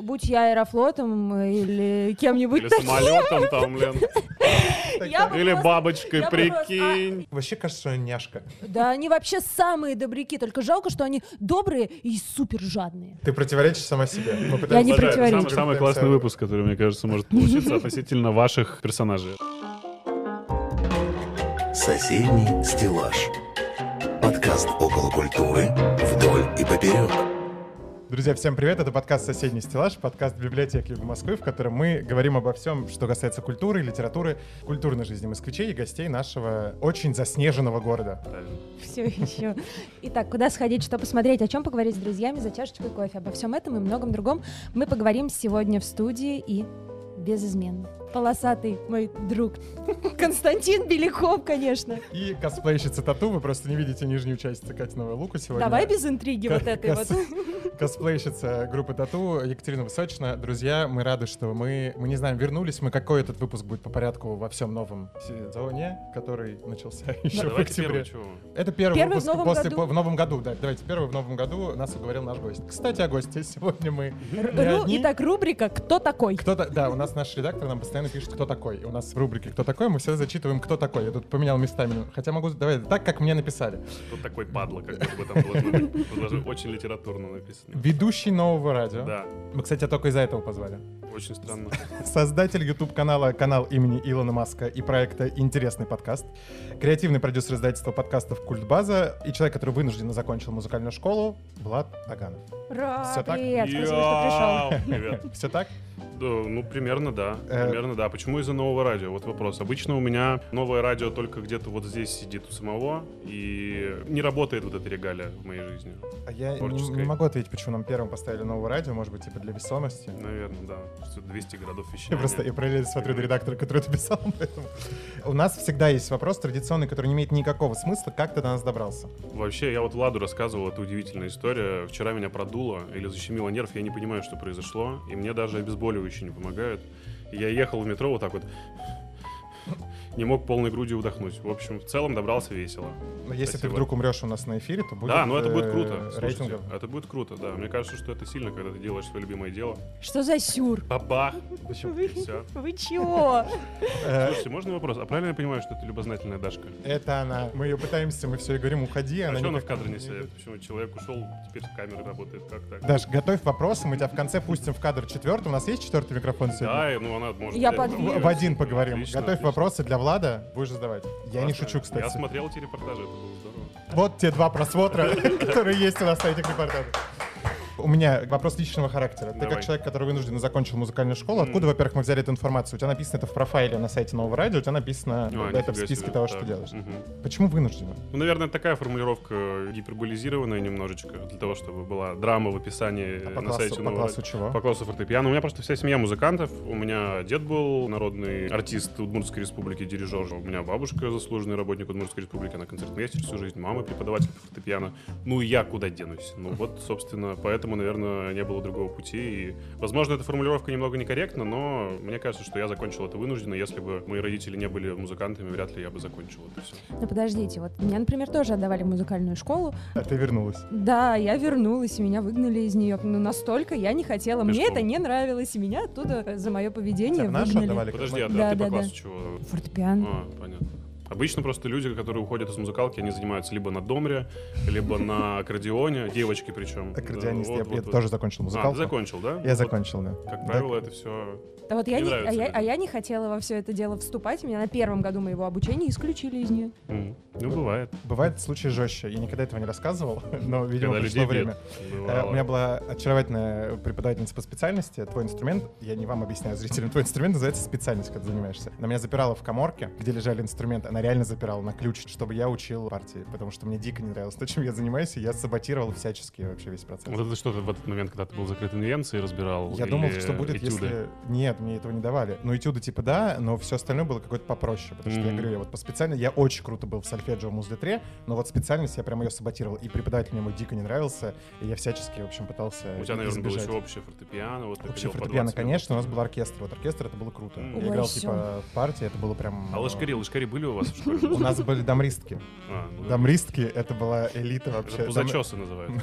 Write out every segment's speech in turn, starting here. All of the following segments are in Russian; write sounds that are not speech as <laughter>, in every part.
будь я аэрофлотом э, или кем-нибудь Или таким, самолетом там, <laughs> бы Или бабочкой, прикинь. Вообще кажется, что няшка. Да, они вообще самые добряки, только жалко, что они добрые и супер жадные. Ты противоречишь сама себе. Мы Я не противоречу. Самый классный выпуск, который, мне кажется, может <laughs> получиться относительно ваших персонажей. Соседний стеллаж. Подкаст около культуры вдоль и поперек. Друзья, всем привет. Это подкаст «Соседний стеллаж», подкаст библиотеки Юга Москвы, в котором мы говорим обо всем, что касается культуры, литературы, культурной жизни москвичей и гостей нашего очень заснеженного города. Все еще. Итак, куда сходить, что посмотреть, о чем поговорить с друзьями за чашечкой кофе. Обо всем этом и многом другом мы поговорим сегодня в студии и безызменно. Полосатый мой друг <laughs> Константин Беляков, конечно. И косплейщица Тату, вы просто не видите нижнюю часть Катиного лука сегодня. Давай без интриги вот этой вот. кос- <laughs> Косплейщица группы Тату Екатерина Высочина. Друзья, мы рады, что мы, мы не знаем, вернулись мы, какой этот выпуск будет по порядку во всем новом сезоне, который начался <laughs> еще в октябре. Это первый, Первый в выпуск новом после, году. по- в новом году, да. Давайте, первый в новом году нас уговорил наш гость. Кстати, о госте. Сегодня мы одни. Итак, рубрика «Кто такой?». Кто-то, да, у нас наш редактор нам постоянно пишет, кто такой. И у нас в рубрике «Кто такой?» мы всегда зачитываем, кто такой. Я тут поменял местами. Хотя могу, давай, так, как мне написали. Вот такой падла, как бы там должно быть. Очень литературно написано. Ведущий нового радио. Да, Мы, кстати, только из-за этого позвали. очень странно. Создатель YouTube-канала «Канал имени Илона Маска» и проекта «Интересный подкаст». Креативный продюсер издательства подкастов «Культбаза» и человек, который вынужденно закончил музыкальную школу Влад Аганов. Ра, Всё так? привет, спасибо, что Привет. Все так? Да, ну, примерно да. Э. Примерно да. Почему из-за нового радио? Вот вопрос. Обычно у меня новое радио только где-то вот здесь сидит у самого, и не работает вот эта регалия в моей жизни. А я не, не могу ответить, почему нам первым поставили новое радио. Может быть, типа для весомости. Наверное, да. Что 200 городов Я вещания. просто я параллельно смотрю на редактора, который это писал. <laughs> поэтому. У нас всегда есть вопрос традиционный, который не имеет никакого смысла. Как ты до нас добрался? Вообще, я вот Владу рассказывал, это удивительная история. Вчера меня продуло или защемило нерв, я не понимаю, что произошло. И мне даже обезболивающие не помогают. Я ехал в метро вот так вот. Не мог полной грудью вдохнуть. В общем, в целом добрался весело. Но если ты Спасибо. вдруг умрешь у нас на эфире, то будет да, но это будет э, круто. Слушайте, это будет круто, да. Мне кажется, что это сильно, когда ты делаешь свое любимое дело. Что за сюр? Бабах! Вы, И всё. вы чего? Э, Слушайте, можно вопрос? А правильно я понимаю, что это любознательная Дашка? Это она. Мы ее пытаемся, мы все и говорим, уходи. А она что она в кадре не сидит? Почему человек ушел, теперь камера работает? Как так? Даш, готовь вопросы, мы тебя в конце пустим в кадр четвертый. У нас есть четвертый микрофон сегодня? Да, ну она может... Я подвижу. В, в один поговорим. Отлично, Готовь отлично. вопросы для Влада, будешь задавать. Я не шучу, кстати. Я смотрел эти репортажи, это было здорово. Вот те два просмотра, <laughs> которые есть у нас на этих репортажах. У меня вопрос личного характера. Ты Давай. как человек, который вынужденно закончил музыкальную школу, откуда, во-первых, мы взяли эту информацию? У тебя написано это в профайле на сайте Нового радио, у тебя написано А, это в списке себе, того, что так, делаешь. мгм. Почему вынужденно? Ну, наверное, такая формулировка гиперболизированная немножечко, для того, чтобы была драма в описании А по на классу, сайте по Нового классу радио. чего? По классу фортепиано. У меня просто вся семья музыкантов. У меня дед был народный артист Удмуртской республики, дирижер. У меня бабушка заслуженный работник Удмуртской республики, она концертмейстер всю жизнь, мама преподаватель по фортепиано. Ну и я куда денусь? Ну вот, собственно, поэтому, наверное, не было другого пути. И, возможно, эта формулировка немного некорректна, но мне кажется, что я закончил это вынужденно. Если бы мои родители не были музыкантами, вряд ли я бы закончил это все. Ну подождите, вот меня, например, тоже отдавали в музыкальную школу. А ты вернулась. Да, я вернулась, и меня выгнали из нее. Ну настолько я не хотела. Мне это не нравилось, и меня оттуда за мое поведение Тебя выгнали. Подожди, а Да, да, ты да, по да. классу чего? Фортепиано. А, понятно. Обычно просто люди, которые уходят из музыкалки, они занимаются либо на домре, либо на аккордеоне, девочки причем. Аккордеонист. Да, я вот, я вот, вот. тоже закончил А, музыкалку. ты закончил, да? Я Вот, закончил, да. Как Да. правило, это все... А вот я Не а, я, а я не хотела во все это дело вступать. Меня на первом году моего обучения исключили из нее. Ну, бывает. Бывают случаи жестче. Я никогда этого не рассказывал, <laughs> но, видимо, Когда пришло время. Э, Бывало. У меня была очаровательная преподавательница по специальности. Твой инструмент, я не вам объясняю, зрителям, твой инструмент называется специальность, когда занимаешься. Она меня запирала в коморке, где лежали инструменты. Она реально запирала на ключ, чтобы я учил партии, потому что мне дико не нравилось то, чем я занимаюсь, и я саботировал всячески вообще весь процесс. Вот это что-то в этот момент, когда ты был закрыт инвенцией, разбирал? Я думал, что будет, этюды? если... Нет, мне этого не давали. Ну, этюды типа да, но все остальное было какое-то попроще. Потому что я Мгм. говорю, я вот по специальности... Я очень круто был в сольфеджио муз-литре, но вот специальность я прям ее саботировал. И преподаватель мне мой дико не нравился, и я всячески, в общем, пытался У тебя, наверное, было избежать. еще общее фортепиано. Вот по фортепиано, 20 минут. конечно, у нас был оркестр. Вот оркестр это было круто. М. Я Ой, играл типа в партии, это было прям... А лошкари, лошкари были у вас в школе? У нас были дамристки. А, ну да. Дамристки — это была элита вообще. Пузачесы называют. <laughs>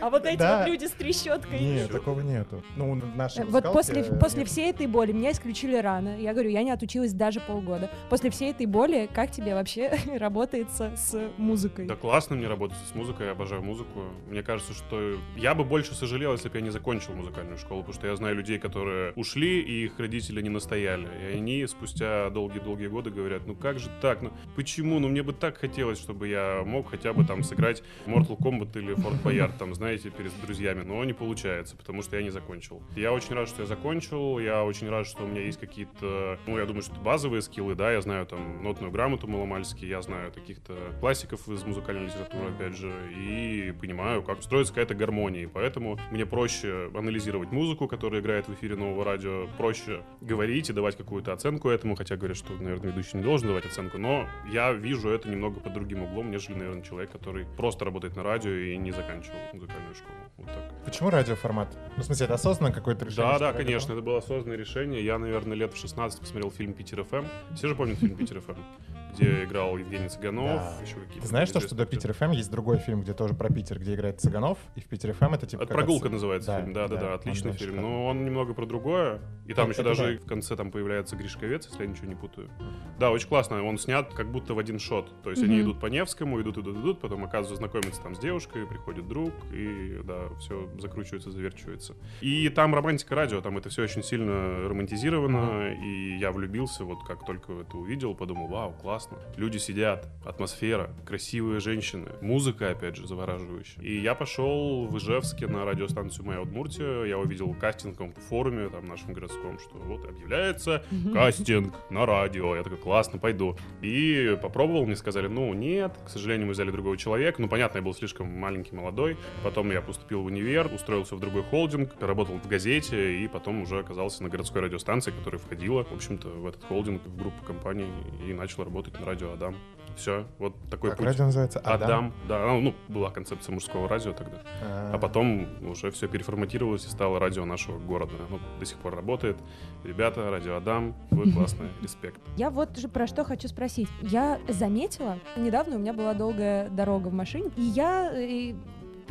А вот эти вот люди с трещоткой. Нет, такого нету. Ну, в нашей Э, Вот музыкалке после, после нет. всей этой боли меня исключили рано. Я говорю, я не отучилась даже полгода. После всей этой боли, как тебе вообще <laughs> работается с музыкой? Да классно мне работать с музыкой, я обожаю музыку. Мне кажется, что я бы больше сожалел, если бы я не закончил музыкальную школу, потому что я знаю людей, которые ушли, и их родители не настояли. И они спустя долгие-долгие годы говорят, ну как же так, ну почему, ну мне бы так хотелось, чтобы я мог хотя бы там сыграть Mortal Kombat или Fort Boyard, там, знаете, перед друзьями, но не получается, потому что я не закончил. Я очень рад, что я закончил, я очень рад, что у меня есть какие-то, ну я думаю, что это базовые скиллы, да, я знаю там нотную грамоту маломальски, я знаю каких-то классиков из музыкальной литературы, опять же, и понимаю, как строится какая-то гармония, и поэтому мне проще анализировать музыку, которая играет в эфире нового радио, проще говорить и давать какую-то оценку этому, хотя говорят, что, наверное, ведущий не должен давать оценку, но я вижу это немного под другим углом, нежели, наверное, человек, который просто работает на радио и не заканчивал музыкальную школу. Вот так. Почему радиоформат? Ну, в смысле, это осознанно какое-то решение? Да, да, радиоформат? Конечно, это было осознанное решение. Я, наверное, лет в 16 посмотрел фильм «Питер ФМ». Все же помнят фильм «Питер ФМ», где играл Евгений Цыганов, Да. еще какие-то... Ты знаешь, то, что до Питер ФМ есть другой фильм, где тоже про Питер, где играет Цыганов, и в Питер ФМ это типа... Это как раз- прогулка называется Да, фильм, да, да, да, да, отличный фильм. шикарный. Но он немного про другое. И там Это- еще это даже да. в конце там появляется Гришковец, если я ничего не путаю. Да, очень классно. Он снят как будто в один shot. То есть они Мгм. идут по Невскому, идут, идут, идут, потом оказывается знакомятся там с девушкой, приходит друг, и да, все закручивается, заверчивается. И там романтика радио, там это все очень сильно романтизировано, и я влюбился, вот как только это увидел, подумал, вау, классно. Люди сидят, атмосфера, красивые женщины, музыка, опять же, завораживающая. И я пошел в Ижевске на радиостанцию «Моя Удмуртия», я увидел кастинг на форуме, там, нашем городском, что вот объявляется кастинг на радио. Я такой, классно, пойду. И попробовал, мне сказали, ну, нет, к сожалению, мы взяли другого человека. Ну, понятно, я был слишком маленький, молодой. Потом я поступил в универ, устроился в другой холдинг, работал в газете, и потом уже оказался на городской радиостанции, которая входила, в общем-то, в этот холдинг, в группу компаний, и начал работать радио Адам. Все, вот такой Как путь. радио называется? Адам, да, ну, ну, была концепция мужского радио тогда. А потом уже все переформатировалось и стало радио нашего города. Ну, до сих пор работает. Ребята, радио Адам, вы классные, респект. Я вот же про что хочу спросить. Я заметила, недавно у меня была долгая дорога в машине, и я э,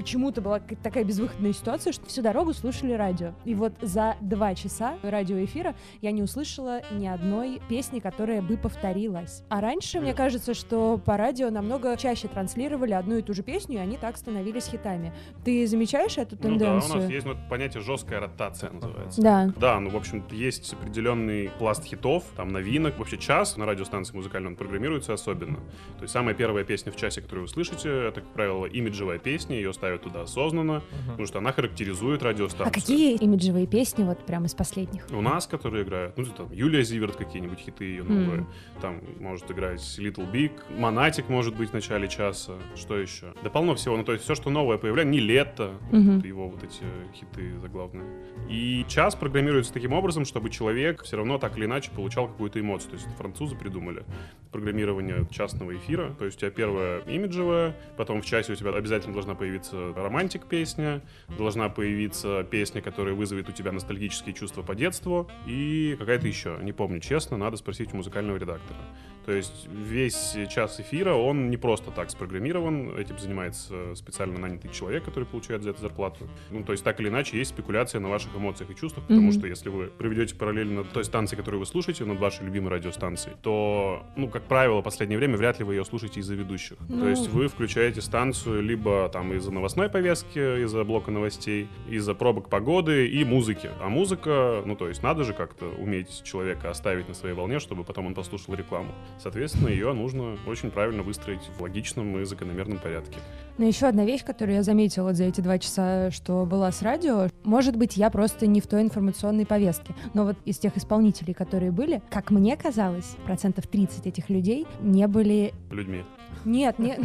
почему-то была такая безвыходная ситуация, что всю дорогу слушали радио. И вот за два часа радиоэфира я не услышала ни одной песни, которая бы повторилась. А раньше, мне кажется, что по радио намного чаще транслировали одну и ту же песню, и они так становились хитами. Ты замечаешь эту Ну да, у тенденцию? нас есть ну, понятие жесткая ротация называется. Да. Да, ну, в общем, есть определенный пласт хитов, там, новинок. Вообще, час на радиостанции музыкальной он программируется особенно. То есть самая первая песня в часе, которую вы слышите, это, как правило, имиджевая песня, ее ставят туда осознанно, потому что она характеризует радиостанцию. А какие имиджевые песни вот прям из последних? У нас, которые играют, ну, там, Юлия Зиверт какие-нибудь хиты ее новые. Там может играть Little Big, Монатик может быть в начале часа. Что еще? Да полно всего. Ну, то есть все, что новое появляется, не лето, Мгм. вот его вот эти хиты заглавные. И час программируется таким образом, чтобы человек все равно так или иначе получал какую-то эмоцию. То есть это французы придумали программирование частного эфира. То есть у тебя первая имиджевая, потом в часе у тебя обязательно должна появиться романтик песня, должна появиться песня, которая вызовет у тебя ностальгические чувства по детству, и какая-то еще. Не помню, честно, надо спросить у музыкального редактора. То есть весь час эфира, он не просто так спрограммирован, этим занимается специально нанятый человек, который получает за это зарплату. Ну, то есть так или иначе есть спекуляция на ваших эмоциях и чувствах, потому Мгм. что если вы проведете параллельно той станции, которую вы слушаете, над вашей любимой радиостанцией, то, ну, как правило, в последнее время вряд ли вы ее слушаете из-за ведущих. Ну. То есть вы включаете станцию либо там из-за новостной повестки, из-за блока новостей, из-за пробок погоды и музыки. А музыка, ну, то есть надо же как-то уметь человека оставить на своей волне, чтобы потом он послушал рекламу. Соответственно, ее нужно очень правильно выстроить в логичном и закономерном порядке. Но еще одна вещь, которую я заметила вот за эти два часа, что была с радио, может быть, я просто не в той информационной повестке, но вот из тех исполнителей, которые были, как мне казалось, процентов 30 этих людей не были... Людьми. Нет, не...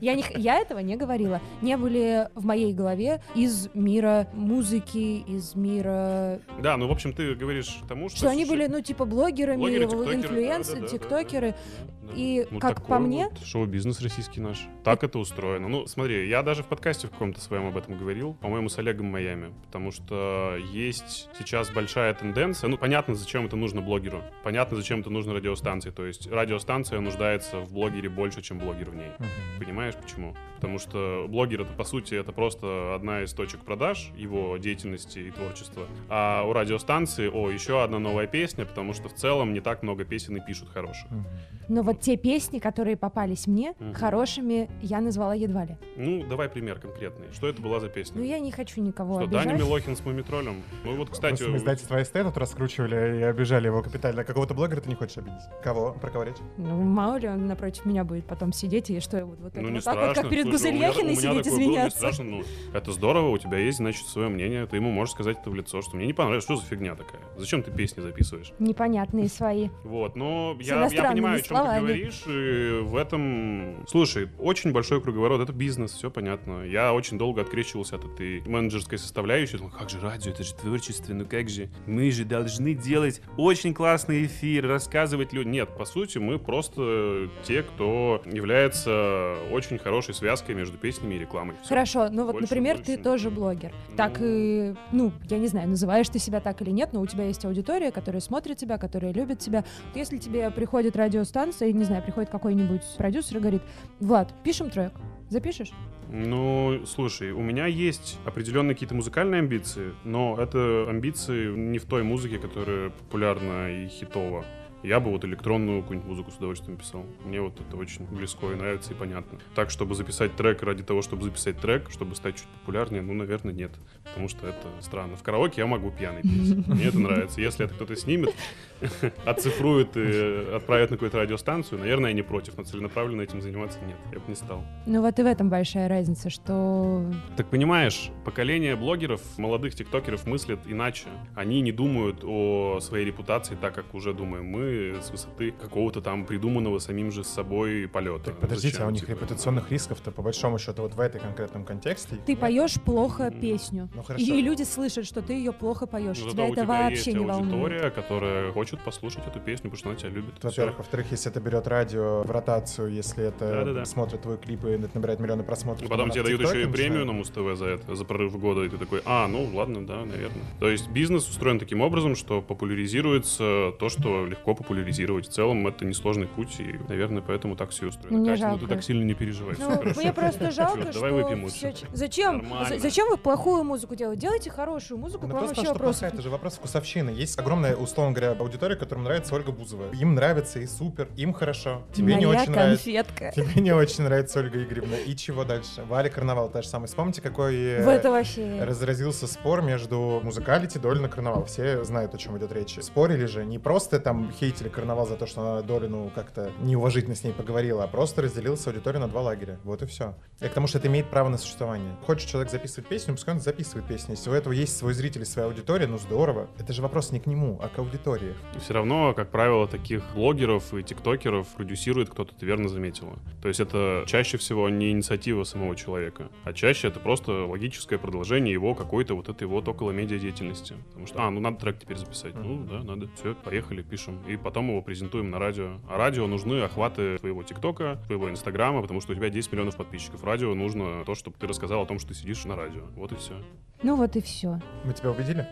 я, не... я этого не говорила. Не были в моей голове из мира музыки, из мира... Да, ну, в общем, ты говоришь тому, что... Что они были, ну, типа, блогерами, Блогеры, тиктокеры, да-да-да-да-да. тиктокеры. Да. И Ну, как по мне, вот шоу-бизнес российский наш. Так это устроено. Ну, смотри, я даже в подкасте в каком-то своем об этом говорил, по-моему, с Олегом Майами, потому что есть сейчас большая тенденция. Ну, понятно, зачем это нужно блогеру. Понятно, зачем это нужно радиостанции. То есть радиостанция нуждается в блогере больше, чем чем блогер в ней. Мгм. Понимаешь, почему? Потому что блогер это, по сути, это просто одна из точек продаж его деятельности и творчества. А у радиостанции, о, еще одна новая песня, потому что в целом не так много песен и пишут хороших. Мгм. Но вот те песни, которые попались мне, Мгм. хорошими я назвала едва ли. Ну, давай пример конкретный. Что это была за песня? Ну, я не хочу никого Что, обижать. Даня Милохин с Мумитролем? Ну вот, кстати... Просто мы издательство СТ тут раскручивали и обижали его капитально. А какого-то блогера ты не хочешь обидеть? Кого? Про кого речь? Ну, мало ли он напротив меня будет потом сидеть, и что я буду вот Ну, вот так страшно. вот, как перед Гузельяхиной сидеть извиняться. страшно, ну, это здорово, у тебя есть, значит, свое мнение, ты ему можешь сказать это в лицо, что мне не понравилось, что за фигня такая? Зачем ты песни записываешь? Непонятные свои. Вот, но я, я понимаю, о чем словами. ты говоришь, и в этом... Слушай, очень большой круговорот, это бизнес, все понятно. Я очень долго открещивался от этой менеджерской составляющей, думал, как же радио, это же творчество, ну как же, мы же должны делать очень классный эфир, рассказывать людям. Нет, по сути, мы просто те, кто является очень хорошей связкой между песнями и рекламой. Всё. Хорошо, ну вот, Больше, например, больше ты тоже блогер. Так Ну. и, ну, я не знаю, называешь ты себя так или нет, но у тебя есть аудитория, которая смотрит тебя, которая любит тебя. Вот Если тебе приходит радиостанция, не знаю, приходит какой-нибудь продюсер и говорит, Влад, пишем трек, запишешь? Ну, слушай, у меня есть определенные какие-то музыкальные амбиции, но это амбиции не в той музыке, которая популярна и хитова. Я бы вот электронную какую-нибудь музыку с удовольствием писал. Мне вот это очень близко и нравится, и понятно. Так, чтобы записать трек ради того, чтобы записать трек, чтобы стать чуть популярнее, ну, наверное, нет. Потому что это странно. В караоке я могу пьяный петь. <laughs> Мне это нравится. Если это кто-то снимет, <laughs> оцифрует и отправит на какую-то радиостанцию, наверное, я не против. Но целенаправленно этим заниматься нет. Я бы не стал. Ну вот и в этом большая разница, что Так понимаешь, поколение блогеров, молодых тиктокеров мыслят иначе. Они не думают о своей репутации так, как уже думаем мы с высоты какого-то там придуманного самим же с собой полета. Так подождите, Зачем, а у них типа, репутационных рисков-то по большому счету вот в этой конкретном контексте. ты нет. поешь плохо песню. Ну хорошо. И люди слышат, что ты ее плохо поешь. Ну, Тебя это тебя вообще есть не волнует. аудитория, которая хочет послушать эту песню, потому что она тебя любит. Во-первых, во-вторых, если это берет радио в ротацию, если это Да-да-да. смотрит твой клип и набирает миллионы просмотров. И потом тебе дают еще и премию на Муз-ТВ за это, за прорыв года, и ты такой, а, ну ладно, да, наверное. То есть бизнес устроен таким образом, что популяризируется то, что легко популяризировать. В целом это несложный путь, и, наверное, поэтому так все устроено. Мне Катя, ну ты жалко. так сильно не переживай. Ну, мне просто <laughs> жалко, что давай выпьем ч- Зачем? Нормально. Зачем вы плохую музыку делаете? Делайте хорошую музыку, Ну, просто вообще нет. это же вопрос вкусовщины. Есть огромная, условно говоря, аудитория, которым нравится Ольга Бузова. Им нравится и супер, им хорошо. Тебе не очень нравится. Тебе не очень нравится Ольга Игоревна. И чего дальше? Валя Карнавал та же самая. Вспомните, какой э, В это вообще... разразился спор между музыкалити Долина Карнавал. Все знают, о чем идет речь. Спорили же не просто там хейтили Карнавал за то, что она Долину как-то неуважительно с ней поговорила, а просто разделилась аудитория на два лагеря. Вот и все. И к тому, что это имеет право на существование. Хочет человек записывать песню, пускай он записывает песню. Если у этого есть свой зритель и своя аудитория, ну здорово. Это же вопрос не к нему, а к аудитории. Все равно, как правило, таких блогеров и тиктокеров продюсирует кто-то, ты верно заметила. То есть это чаще всего не инициатива самого человека, а чаще это просто логическое продолжение его какой-то вот этой вот около медиа деятельности. Потому что, а, ну надо трек теперь записать. Ну да, надо. Все, поехали, пишем. И потом его презентуем на радио. А радио нужны охваты твоего тиктока, твоего инстаграма, потому что у тебя 10 миллионов подписчиков. Радио нужно то, чтобы ты рассказал о том, что ты сидишь на радио. Вот и все. Ну вот и все. Мы тебя убедили?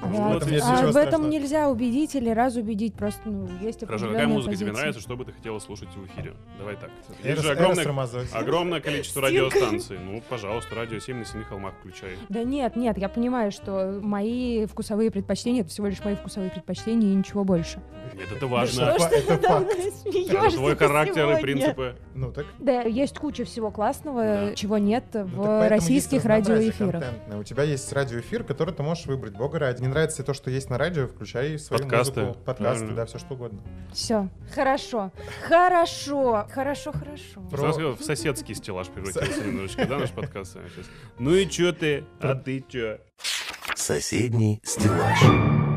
А, в этом нет а в этом нельзя убедить или разубедить, просто ну, есть Хорошо, какая музыка тебе позиция. нравится, что бы ты хотела слушать в эфире? Давай так. Есть Эрос- же огромное, огромное количество радиостанций. Ну, пожалуйста, радио 7 на 7 холмах включай. Да нет, нет, я понимаю, что мои вкусовые предпочтения это всего лишь мои вкусовые предпочтения и ничего больше. Нет, это Что важно. это факт. Это твой характер и принципы. Ну так Да, есть куча всего классного, Да. чего нет Ну, в российских радиоэфирах. У тебя есть радиоэфир, который ты можешь выбрать. Бога ради. Не нравится то, что есть на радио, включай свою Подкасты. музыку. Подкасты, Правильно. да, все что угодно. Все, хорошо, хорошо, хорошо, хорошо. Про- Сразу сказал, в соседский стеллаж превратился немножечко, да, наш подкаст. <laughs> Ну и чё ты? А ты чё? Соседний стеллаж.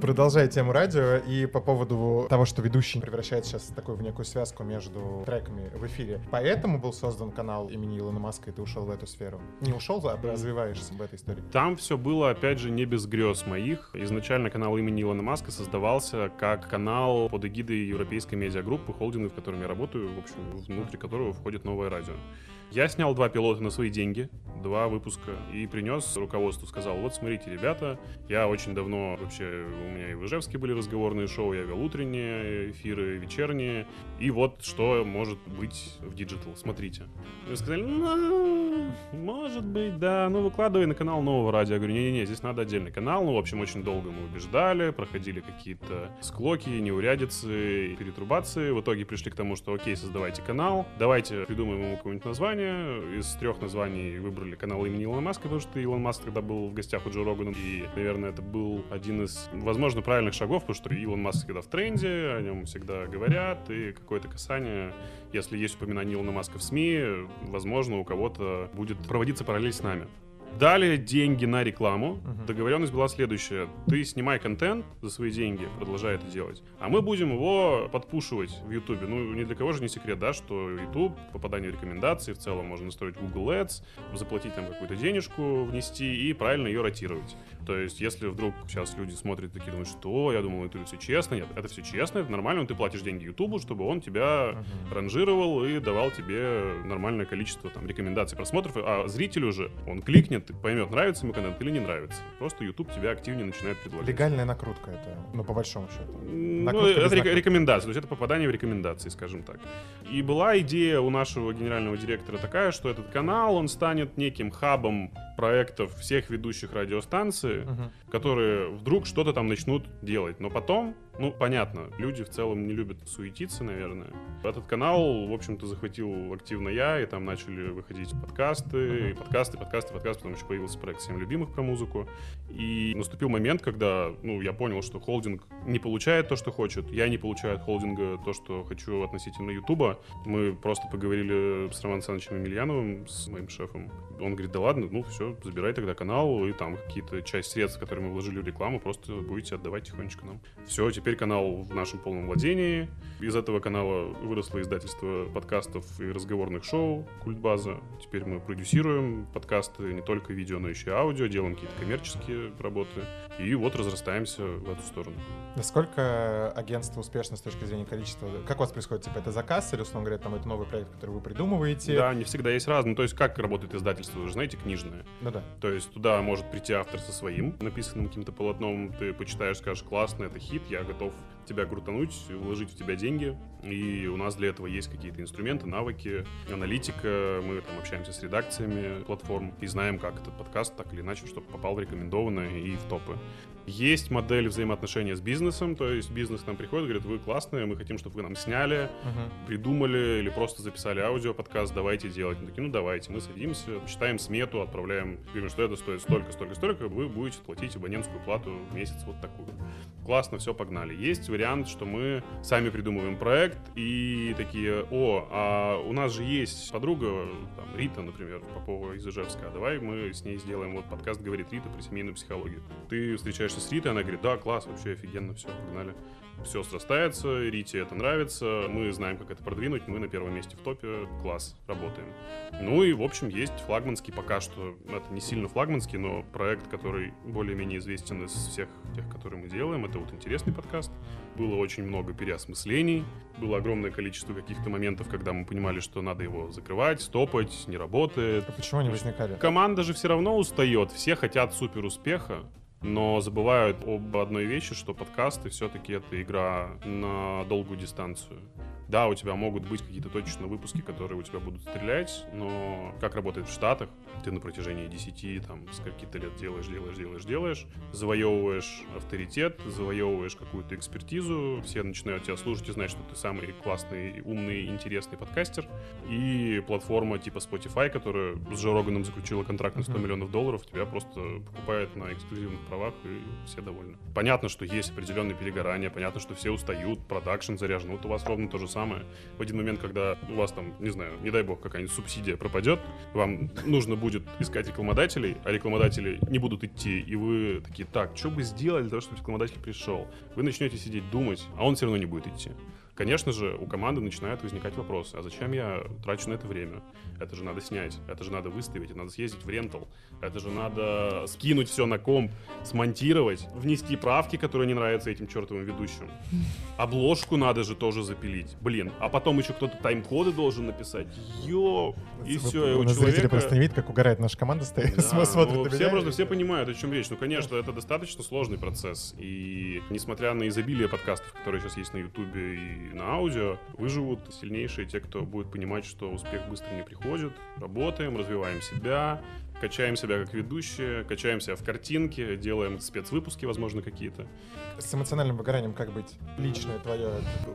Продолжая тему радио и по поводу того, что ведущий превращается сейчас такую в некую связку между треками в эфире. Поэтому был создан канал имени Илона Маска, и ты ушел в эту сферу. Не ушел, а развиваешься в этой истории. Там все было, опять же, не без грез моих. Изначально канал имени Илона Маска создавался как канал под эгидой европейской медиагруппы, холдинга, в котором я работаю, в общем, внутри которого входит новое радио. Я снял два пилота на свои деньги, два выпуска, и принес руководству, сказал, вот смотрите, ребята, я очень давно, вообще, у меня и в Ижевске были разговорные шоу, я вел утренние эфиры, вечерние, и вот что может быть в digital, смотрите. И сказали, ну, может быть, да, ну выкладывай на канал нового радио. Я говорю, не-не-не, здесь надо отдельный канал. Ну, в общем, очень долго мы убеждали, проходили какие-то склоки, неурядицы, перетрубации. В итоге пришли к тому, что окей, создавайте канал, давайте придумаем ему какое-нибудь название. Из трех названий выбрали канал имени Илона Маска, потому что Илон Маск тогда был в гостях у Джо Рогана. И, наверное, это был один из, возможно, правильных шагов, потому что Илон Маск всегда в тренде, о нем всегда говорят, и какое-то касание, если есть упоминание Илона Маска в СМИ, возможно, у кого-то будет проводиться параллель с нами. Дали деньги на рекламу. Мгм. Договоренность была следующая. Ты снимай контент за свои деньги, продолжай это делать. А мы будем его подпушивать в Ютубе. Ну, ни для кого же не секрет, да, что YouTube, попадание в рекомендации, в целом можно настроить Google Ads, заплатить там какую-то денежку, внести и правильно ее ротировать. То есть, если вдруг сейчас люди смотрят такие, думают, что я думал, это все честно. Нет, это все честно, это нормально. Ты платишь деньги Ютубу, чтобы он тебя Мгм. ранжировал и давал тебе нормальное количество там рекомендаций, просмотров, а зритель уже, он кликнет, поймет, нравится ему контент или не нравится. Просто YouTube тебя активнее начинает предлагать. Легальная накрутка это, ну, по большому счету. Ну, Накрутка это без рек- рекомендация, то есть это попадание в рекомендации, скажем так. И была идея у нашего генерального директора такая, что этот канал, он станет неким хабом проектов всех ведущих радиостанций, Мгм. которые вдруг что-то там начнут делать. Но потом, ну, понятно, люди в целом не любят суетиться, наверное. Этот канал, в общем-то, захватил активно я, и там начали выходить подкасты, и подкасты, подкасты, подкасты. Потом еще появился проект «Семь любимых» про музыку. И наступил момент, когда, ну, я понял, что холдинг не получает то, что хочет, я не получаю от холдинга то, что хочу относительно Ютуба. Мы просто поговорили с Романом Александровичем Емельяновым, с моим шефом. Он говорит, да ладно, ну все, забирай тогда канал, и там какие-то часть средств, которые мы вложили в рекламу, просто будете отдавать тихонечко нам. Все, теперь канал в нашем полном владении. Из этого канала выросло издательство подкастов и разговорных шоу «Культбаза». Теперь мы продюсируем подкасты не только видео, но еще и аудио, делаем какие-то коммерческие работы. И вот разрастаемся в эту сторону. Насколько агентство успешно с точки зрения количества? Как у вас происходит? Типа это заказ или, условно говоря, там это новый проект, который вы придумываете? Да, не всегда есть разные. То есть как работает издательство, вы же знаете, книжное. Ну да. То есть туда может прийти автор со своим написанным каким-то полотном, ты почитаешь, скажешь, классно, это хит, я готов тебя крутануть, вложить в тебя деньги. И у нас для этого есть какие-то инструменты, навыки, аналитика. Мы там общаемся с редакциями платформ и знаем, как этот подкаст так или иначе, чтобы попал в рекомендованные и в топы. Есть модель взаимоотношения с бизнесом, то есть бизнес к нам приходит, говорит, вы классные, мы хотим, чтобы вы нам сняли, Мгм. придумали или просто записали аудио подкаст, давайте делать. Мы такие, ну давайте, мы садимся, читаем смету, отправляем, говорим, что это стоит столько, столько, столько, вы будете платить абонентскую плату в месяц вот такую. Классно, все, погнали. Есть вариант, что мы сами придумываем проект и такие, о, а у нас же есть подруга, там, Рита, например, Попова из Ижевска, давай мы с ней сделаем вот подкаст «Говорит Рита» про семейную психологию. Ты встречаешься с Ритой, она говорит, да, класс, вообще офигенно, все, погнали все срастается, Рите это нравится, мы знаем, как это продвинуть, мы на первом месте в топе, класс, работаем. Ну и, в общем, есть флагманский пока что, это не сильно флагманский, но проект, который более-менее известен из всех тех, которые мы делаем, это вот интересный подкаст. Было очень много переосмыслений, было огромное количество каких-то моментов, когда мы понимали, что надо его закрывать, стопать, не работает, А почему они возникали? Команда же все равно устает, все хотят супер успеха, но забывают об одной вещи, что подкасты все-таки это игра на долгую дистанцию. Да, у тебя могут быть какие-то точечные выпуски, которые у тебя будут стрелять, но как работает в Штатах, ты на протяжении 10, там, скольки-то лет делаешь, делаешь, делаешь, делаешь, завоевываешь авторитет, завоевываешь какую-то экспертизу, все начинают тебя слушать и знать, что ты самый классный, умный, интересный подкастер, и платформа типа Spotify, которая с Джо Роганом заключила контракт на 100 Мгм. миллионов долларов, тебя просто покупает на эксклюзивных правах, и все довольны. Понятно, что есть определенные перегорания, понятно, что все устают, продакшн заряжен. Вот у вас ровно то же самое. В один момент, когда у вас там, не знаю, не дай бог, какая-нибудь субсидия пропадет, вам нужно будет искать рекламодателей, а рекламодатели не будут идти, и вы такие, так, что бы сделать для того, чтобы рекламодатель пришел? Вы начнете сидеть думать, а он все равно не будет идти. Конечно же, у команды начинают возникать вопросы. А зачем я трачу на это время? Это же надо снять, это же надо выставить, надо съездить в рентал, это же надо скинуть все на комп, смонтировать, внести правки, которые не нравятся этим чертовым ведущим. Обложку надо же тоже запилить. Блин, а потом еще кто-то тайм-коды должен написать. Йо! И Вы- все, и у нас зрители человека... просто не видят, как угорает наша команда стоит, Да, <laughs> смотрит ну, все просто все понимают, о чем речь. Ну, конечно, это достаточно сложный процесс. И несмотря на изобилие подкастов, которые сейчас есть на Ютубе и на аудио, выживут сильнейшие те, кто будет понимать, что успех быстро не приходит. Работаем, развиваем себя, качаем себя как ведущие, качаем себя в картинке, делаем спецвыпуски, возможно, какие-то. С эмоциональным выгоранием как быть? Личное твое,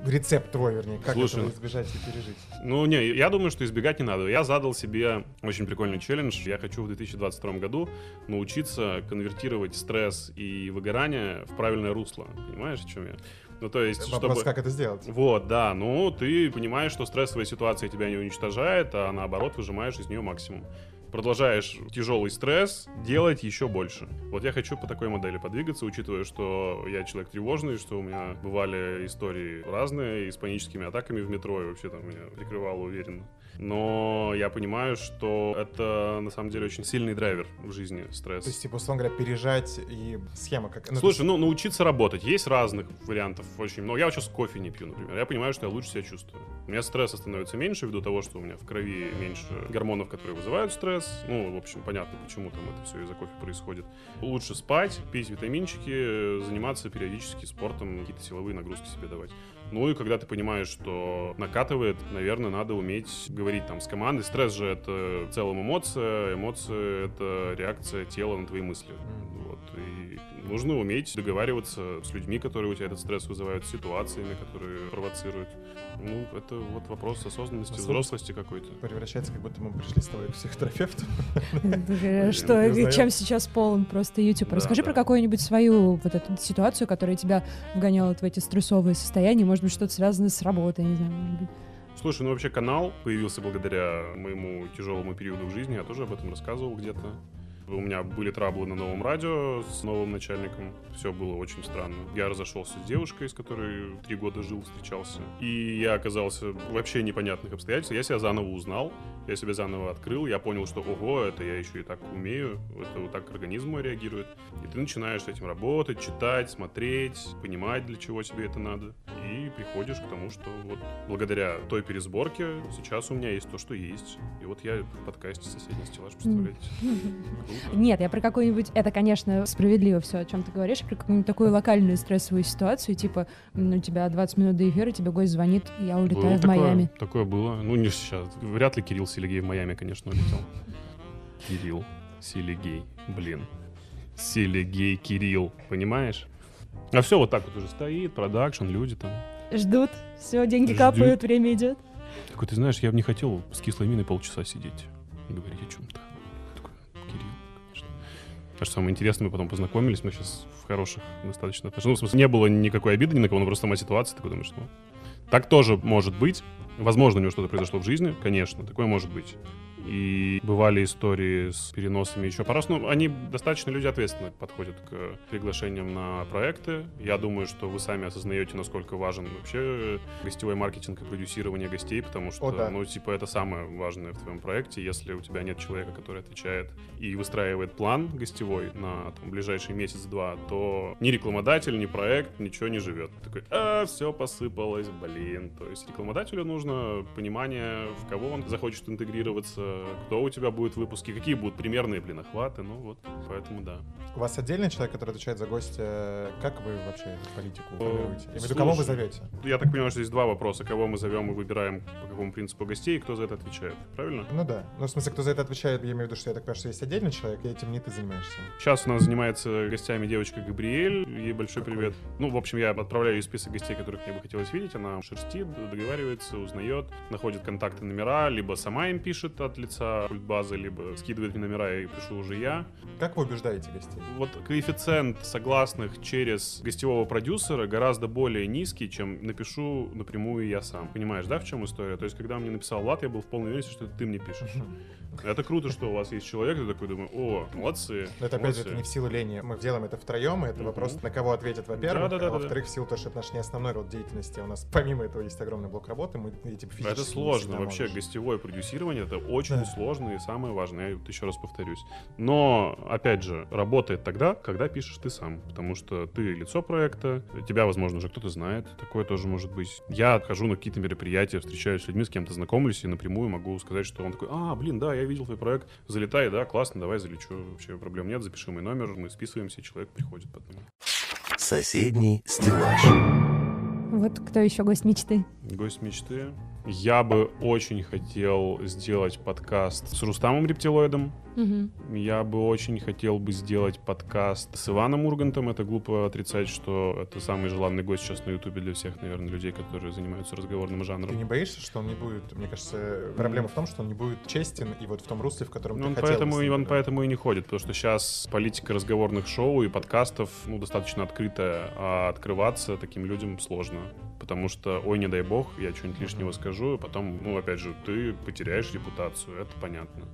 рецепт твой, вернее, как Слушай, этого избежать и пережить? Ну, не, я думаю, что избегать не надо. Я задал себе очень прикольный челлендж. Я хочу в 2022 году научиться конвертировать стресс и выгорание в правильное русло. Понимаешь, о чем я? Ну, то есть, Вопрос, чтобы... как это сделать? Вот, да, ну, ты понимаешь, что стрессовая ситуация тебя не уничтожает, а наоборот выжимаешь из нее максимум. Продолжаешь тяжелый стресс делать еще больше. Вот я хочу по такой модели подвигаться, учитывая, что я человек тревожный, что у меня бывали истории разные, и с паническими атаками в метро, и вообще там меня прикрывало уверенно. Но я понимаю, что это на самом деле очень сильный драйвер в жизни стресс. То есть, типа, условно говоря, пережать и схема как... ну, Слушай, ну научиться работать. Есть разных вариантов очень много. Я вот сейчас кофе не пью, например. Я понимаю, что я лучше себя чувствую. У меня стресса становится меньше ввиду того, что у меня в крови меньше гормонов, которые вызывают стресс. Ну, в общем, понятно, почему там это все из-за кофе происходит. Лучше спать, пить витаминчики, заниматься периодически спортом, какие-то силовые нагрузки себе давать. Ну и когда ты понимаешь, что накатывает, наверное, надо уметь говорить там с командой. Стресс же это в целом эмоция, эмоция это реакция тела на твои мысли. Вот. И нужно уметь договариваться с людьми, которые у тебя этот стресс вызывают, с ситуациями, которые провоцируют. Ну, это вот вопрос осознанности, Осознанность. взрослости какой-то. Превращается, как будто мы пришли с тобой к психотерапевту. <laughs> Что, чем сейчас полон просто YouTube? Расскажи про какую-нибудь свою вот эту ситуацию, которая тебя вгоняла в эти стрессовые состояния. Может быть, что-то связанное с работой, не знаю, может быть. Слушай, ну вообще канал появился благодаря моему тяжелому периоду в жизни. Я тоже об этом рассказывал где-то. У меня были траблы на новом радио с новым начальником. Все было очень странно. Я разошелся с девушкой, с которой три года жил, встречался. И я оказался в вообще непонятных обстоятельствах. Я себя заново узнал, я себя заново открыл. Я понял, что ого, это я еще и так умею. Это вот так организм мой реагирует. И ты начинаешь с этим работать, читать, смотреть, понимать, для чего тебе это надо. И приходишь к тому, что вот благодаря той пересборке сейчас у меня есть то, что есть. И вот я в подкасте «Соседний стеллаж», представляете? Круто. Нет, я про какую-нибудь... Это, конечно, справедливо все, о чем ты говоришь. Про какую-нибудь такую локальную стрессовую ситуацию, типа, у тебя 20 минут до эфира, тебе гость звонит, я улетаю Было в такое, Майами. Такое было. Ну, не сейчас. Вряд ли Кирилл Селигей в Майами, конечно, улетел. Кирилл Селигей. Блин. Селигей Кирилл. Понимаешь? А все вот так вот уже стоит, продакшн, люди там. Ждут, все, деньги Ждут. капают, время идет. Такой, ты знаешь, я бы не хотел с кислой миной полчаса сидеть и говорить о чем-то. А что самое интересное, мы потом познакомились, мы сейчас в хороших достаточно отношениях. Ну, в смысле, не было никакой обиды ни на кого, но просто сама ситуация, такой думаешь, ну, так тоже может быть. Возможно, у него что-то произошло в жизни, конечно, такое может быть. И бывали истории с переносами еще по раз. Ну, они достаточно люди ответственно подходят к приглашениям на проекты. Я думаю, что вы сами осознаете, насколько важен вообще гостевой маркетинг и продюсирование гостей, потому что, О, да. ну, типа, это самое важное в твоем проекте. Если у тебя нет человека, который отвечает и выстраивает план гостевой на там, ближайший месяц-два, то ни рекламодатель, ни проект ничего не живет. Такой, а, все посыпалось, блин. То есть рекламодателю нужно понимание, в кого он захочет интегрироваться, кто у тебя будет в выпуске, какие будут примерные, блин, охваты. Ну вот, поэтому да. У вас отдельный человек, который отвечает за гостя. Как вы вообще политику формируете? Я имею кого вы зовете? Я так понимаю, что здесь два вопроса. Кого мы зовем и выбираем по какому принципу гостей, и кто за это отвечает. Правильно? Ну да. Ну, в смысле, кто за это отвечает, я имею в виду, что я так понимаю, что есть отдельный человек, и этим не ты занимаешься. Сейчас у нас занимается гостями девочка Габриэль. Ей большой Какой? привет. Ну, в общем, я отправляю ей список гостей, которых мне бы хотелось видеть. Она шерстит, договаривается, узнает, находит контакты, номера, либо сама им пишет от лица базы, либо скидывает мне номера и пишу уже я. Как вы убеждаете гостей? Вот коэффициент согласных через гостевого продюсера гораздо более низкий, чем напишу напрямую я сам. Понимаешь, да, в чем история? То есть, когда мне написал Влад, я был в полной уверенности, что это ты мне пишешь. Это круто, что у вас есть человек, ты такой думаю, о, молодцы. Но это опять же молодцы». это не в силу лени. Мы делаем это втроем, и это вопрос, на кого ответят, во-первых, Да-да-да-да-да. а во-вторых, в силу того, что это наш не основной род деятельности. У нас помимо этого есть огромный блок работы, мы эти физически Это сложно. Вообще можешь. гостевое продюсирование это очень Да. сложно и самое важное. Я вот еще раз повторюсь. Но, опять же, работает тогда, когда пишешь ты сам. Потому что ты лицо проекта, тебя, возможно, уже кто-то знает. Такое тоже может быть. Я хожу на какие-то мероприятия, встречаюсь с людьми, с кем-то знакомлюсь, и напрямую могу сказать, что он такой, а, блин, да, я видел твой проект, залетай, да, классно, давай залечу. Вообще проблем нет, запиши мой номер, мы списываемся, человек приходит потом. Соседний стеллаж. Вот кто еще гость мечты? Гость мечты. Я бы очень хотел сделать подкаст с Рустамом Рептилоидом. Мгм. Я бы очень хотел бы сделать подкаст с Иваном Ургантом. Это глупо отрицать, что это самый желанный гость сейчас на Ютубе для всех, наверное, людей, которые занимаются разговорным Ты жанром. не боишься, что он не будет? Мне кажется, проблема в том, что он не будет честен и вот в том русле, в котором Ну, ты он хотел бы поэтому, ним он поэтому и не ходит, потому что сейчас политика разговорных шоу и подкастов ну, достаточно открытая, а открываться таким людям сложно. Потому что, ой, не дай бог, я что-нибудь лишнего скажу, и потом, ну, опять же, ты потеряешь репутацию, это понятно.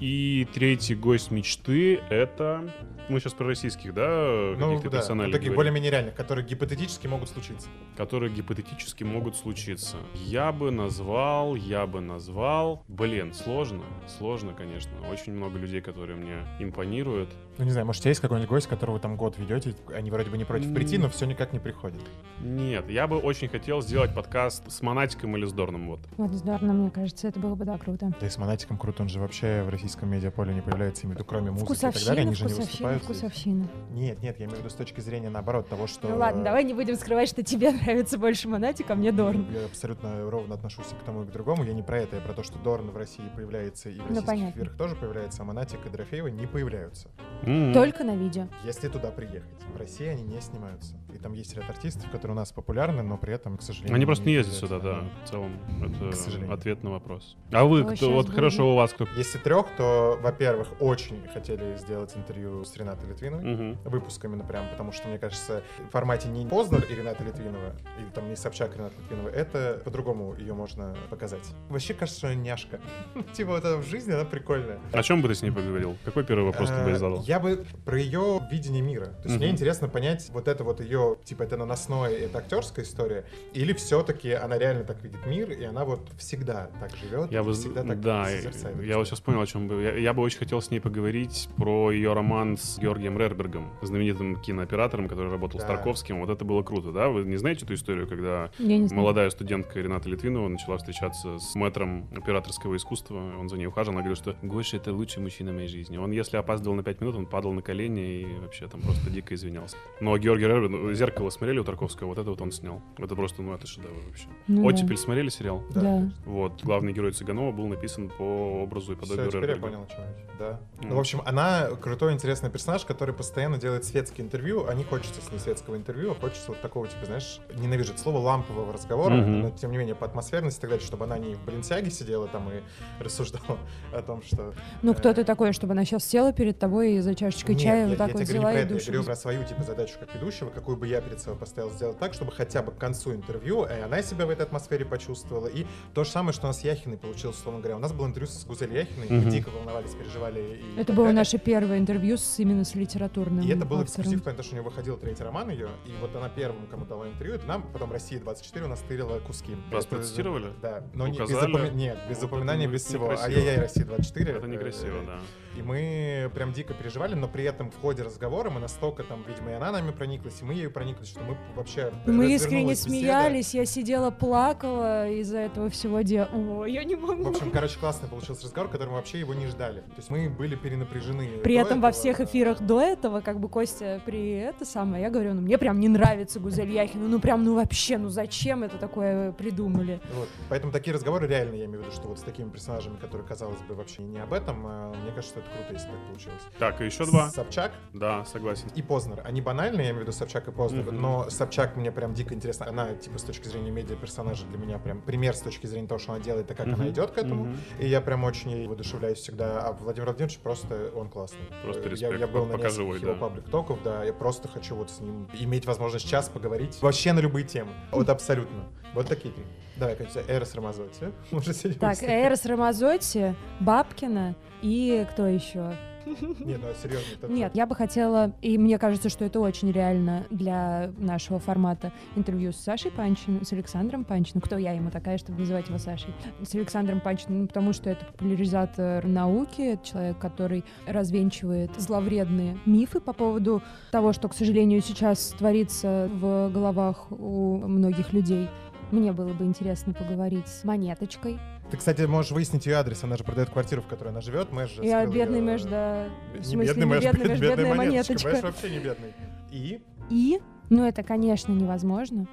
И третий гость мечты — это... Мы сейчас про российских, да, Ну, каких-то да, таких говорим? более-менее реальных, которые гипотетически могут случиться. которые гипотетически могут случиться. Я бы назвал, я бы назвал... Блин, сложно, сложно, конечно. Очень много людей, которые мне импонируют. Ну, не знаю, может, у тебя есть какой-нибудь гость, которого вы там год ведете, они вроде бы не против прийти, но все никак не приходят. Нет, я бы очень хотел сделать подкаст с Монатиком или с Дорном, вот. Вот здорово, мне кажется, это было бы, да, круто. Да и с Монатиком круто, он же вообще в российском медиаполе не появляется, имею в виду, кроме музыки и так далее, они же не выступают вкусовщина. Нет, нет, я имею в виду с точки зрения, наоборот, того, что... Ну ладно, давай не будем скрывать, что тебе <laughs> нравится больше Монатик, а мне Дорн. Я абсолютно ровно отношусь к тому, и к другому. Я не про это, я про то, что Дорн в России появляется, и в Ну, российских эфирах тоже появляется, а Монатик и Дорофеева не появляются. М. Только на видео. Если туда приехать. В России они не снимаются. И там есть ряд артистов, которые у нас популярны, но при этом, к сожалению... Они просто не ездят сюда, да. В целом, К это сожалению. ответ на вопрос. А вы, кто, вот будет. хорошо у вас кто? Если трех, то, во-первых, очень хотели сделать интервью с Ренатой Литвиновой. Мгм. выпусками, ну прям, потому что, мне кажется, в формате не Познер и Рената Литвинова, или там не Собчак и Рената Литвинова, это по-другому ее можно показать. Вообще кажется, что она няшка. <laughs> Типа вот это в жизни, она прикольная. О чем бы ты с ней поговорил? Какой первый вопрос ты бы Э, задал? Я бы про ее видение мира. То есть мне Мгм. интересно понять, вот это вот ее, типа, это наносное, это актерская история, или все-таки она реально так видит мир, и она вот всегда так живет, Я и бы, всегда так да, созерцает я вот сейчас понял, о чем бы. Я, я бы очень хотел с ней поговорить про ее роман с Георгием Рербергом, знаменитым кинооператором, который работал с Да. Тарковским. Вот это было круто, да? Вы не знаете эту историю, когда молодая студентка Рената Литвинова начала встречаться с мэтром операторского искусства. Он за ней ухаживал. Она говорит, что Гоша — это лучший мужчина в моей жизни. Он, если опаздывал на 5 минут, он падал на колени и вообще там просто дико извинялся. Но Георгий Рерберг, ну, «Зеркало» смотрели у Тарковского, вот это вот он снял. Это просто, ну, это шедевр вообще. Ну да. «Оттепель» смотрели сериал? Да. Вот, главный герой Цыганова был написан по образу и подобию теперь я понял, речь. Да. Мгм. Ну, в общем, она крутой, интересный персонаж, который постоянно делает светские интервью, а не хочется с ней светского интервью, а хочется вот такого, типа, знаешь, ненавижу это слово лампового разговора, Мгм. но тем не менее по атмосферности и так далее, чтобы она не в Баленсиаге сидела там и <laughs> рассуждала о том, что... Ну э, кто ты такой, чтобы она сейчас села перед тобой и за чашечкой Нет, чая я, вот так я вот тебе говорю взяла не про и это, я душу. говорю про свою типа задачу как ведущего, какую бы я перед собой поставил сделать так, чтобы хотя бы к концу интервью и она себя в этой атмосфере почувствовала. И то же самое, что у нас с Яхиной получилось, условно говоря. У нас было интервью с Гузель Яхиной, мы Мгм. дико волновались, переживали. И Это было далее. наше первое интервью с, именно с литературным И это был автором. эксклюзив, потому что у нее выходил третий роман ее, и вот она первым, кому дала интервью, это нам, потом Россия 24 у нас тырила куски. Вас Это- процитировали? Да, но не, без, Указали? запоми- нет, без Вот упоминания, это без всего. Ай-яй-яй, Россия 24. Это некрасиво, Э, да. И мы прям дико переживали, но при этом в ходе разговора мы настолько там, видимо, и она нами прониклась, и мы ею прониклись, что мы вообще Мы искренне беседа. смеялись, я сидела, плакала из-за этого всего дела. О, я не могу. В общем, короче, классный получился разговор, который мы вообще его не ждали. То есть мы были перенапряжены. При этом во этого. всех эфирах до этого, как бы Костя при это самое, я говорю, ну мне прям не нравится Гузель Яхина, ну прям, ну вообще, ну зачем это такое придумали? Вот. Поэтому такие разговоры реально, я имею в виду, что вот с такими персонажами, которые, казалось бы, вообще не об этом, а, мне кажется, это круто, если так получилось. Так, и еще два. Собчак Да, согласен. и Познер. Они банальные, я имею в виду Собчак и Познер, Мгм. но Собчак мне прям дико интересно. Она, типа, с точки зрения медиа-персонажа для меня прям пример с точки зрения того, что она делает, и как она Мгм. идет к этому. Мгм. И я прям очень ей воодушевляюсь всегда. А Владимир Владимирович просто, он классный. Просто респект. Я, я был на нескольких его да. паблик-токов, да, я просто хочу вот с ним иметь возможность час поговорить вообще на любые темы. Вот абсолютно. Вот такие три. Давай, Катя, Эрос Рамазотти. <laughs> Уже Так, Эрос Рамазотти, Бабкина и кто еще? Не, ну серьезно. это- Нет, я бы хотела, и мне кажется, что это очень реально для нашего формата интервью с Сашей Панчиным, с Александром Панчиным. Кто я ему такая, чтобы называть его Сашей? С Александром Панчиным, ну, потому что это популяризатор науки, это человек, который развенчивает зловредные мифы по поводу того, что, к сожалению, сейчас творится в головах у многих людей. Мне было бы интересно поговорить с Монеточкой. Ты, кстати, можешь выяснить ее адрес. Она же продает квартиру, в которой она живет. Мэш же Я бедный её- Мэш, да. В Не смысле, бедный не Мэш, бедный <laughs> Мэш, бедная монеточка. монеточка. Мэш вообще не бедный. И? И, ну это, конечно, невозможно,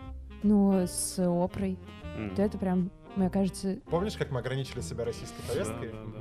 но с Опрой, М. то это прям, мне кажется... Помнишь, как мы ограничили себя российской Да, повесткой? да, да.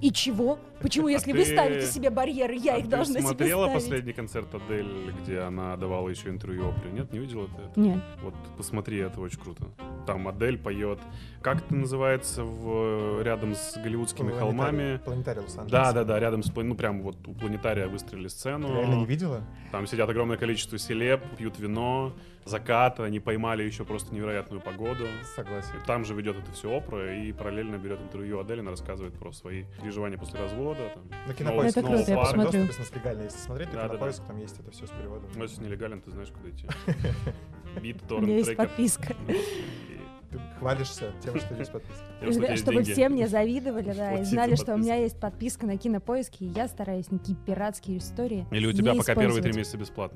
И чего? Почему, А если вы ты- ставите себе барьеры, я А их должна себе смотрела ставить? последний концерт Адель, где она давала еще интервью Опре? Нет, не видела ты это? Нет. Вот посмотри, это очень круто. Там Адель поет. Как это называется в рядом с голливудскими холмами? Планетарий Лос-Анджелес. Да, да, да, рядом с ну прям вот у планетария выстроили сцену. Ты реально не видела? Там сидят огромное количество селеб, пьют вино, закат, они поймали еще просто невероятную погоду. Согласен. И там же ведет это все Опра и параллельно берет интервью Адель, она рассказывает про свои переживания после развода. Там, На снова- кинопоиске. Это круто, я посмотрю. Доступ, если легально, если смотреть, то Да, да, да. кинопоиск, там есть это все с переводом. Ну, если нелегален, ты знаешь, куда идти. <laughs> Бит, У меня есть торрент, подписка. И Ты хвалишься тем, что есть подписка. Чтобы деньги. все мне завидовали, да, и знали, что у меня есть подписка на кинопоиске, и я стараюсь никакие пиратские истории Или у тебя не пока первые три месяца скажи.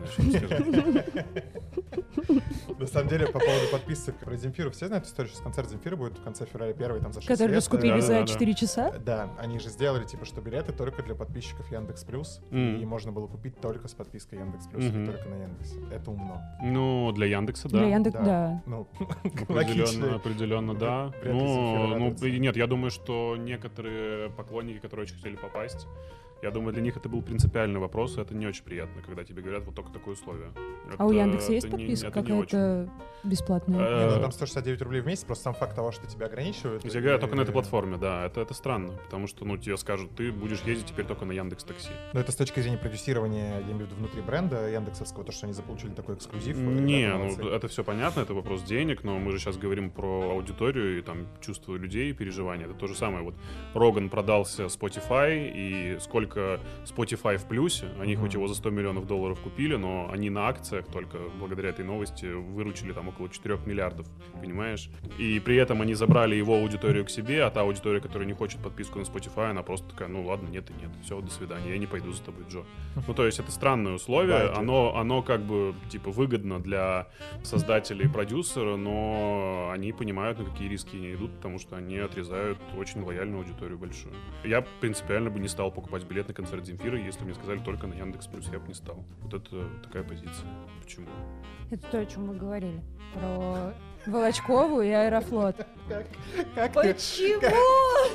На самом деле, по поводу подписок про Земфиру, все знают историю, что концерт Земфиры будет в конце февраля первый, там за 6 Которые лет. раскупили за да, да. 4 часа. Да, они же сделали, типа, что билеты только для подписчиков Яндекс Плюс, и можно было купить только с подпиской Яндекс Плюс, и только на Яндексе. Это умно. Ну, для Яндекса, да. Для Яндекс, Да. Ну, <laughs> Определенно, да. Земфира Ну, ну, нет, я думаю, что некоторые поклонники, которые очень хотели попасть, я думаю, для них это был принципиальный вопрос, и это не очень приятно, когда тебе говорят вот только такое условие. А у Это- Яндекса есть это не- подписка не какая-то бесплатная? Э, Не, ну там 169 рублей в месяц, просто сам факт того, что тебя ограничивают. Я говорю только на этой платформе, да, это, это странно, потому что, ну, тебе скажут, ты будешь ездить теперь только на Яндекс Такси. Но это с точки зрения продюсирования, я имею в виду внутри бренда Яндексовского, то, что они заполучили такой эксклюзив. Не, это ну это все понятно, это вопрос денег, но мы же сейчас говорим про аудиторию и там чувства людей, переживания. Это то же самое. Вот Роган продался Spotify, и сколько Spotify в плюсе, они Мгм. хоть его за 100 миллионов долларов купили, но они на акциях только благодаря этой новости выручили там около 4 миллиардов, понимаешь? И при этом они забрали его аудиторию к себе, а та аудитория, которая не хочет подписку на Spotify, она просто такая, ну ладно, нет и нет, все, до свидания, я не пойду за тобой, Джо. Ну, то есть это странное условие, Да, оно, оно как бы, типа, выгодно для создателей и продюсера, но они понимают, на какие риски они идут, потому что они отрезают очень лояльную аудиторию большую. Я принципиально бы не стал покупать билет на концерт Земфиры, если мне сказали только на Яндекс Плюс, я бы не стал. Вот это такая позиция. Почему? Это то, о чем мы говорили. Про Волочкову и Аэрофлот. Как, как ты, Почему?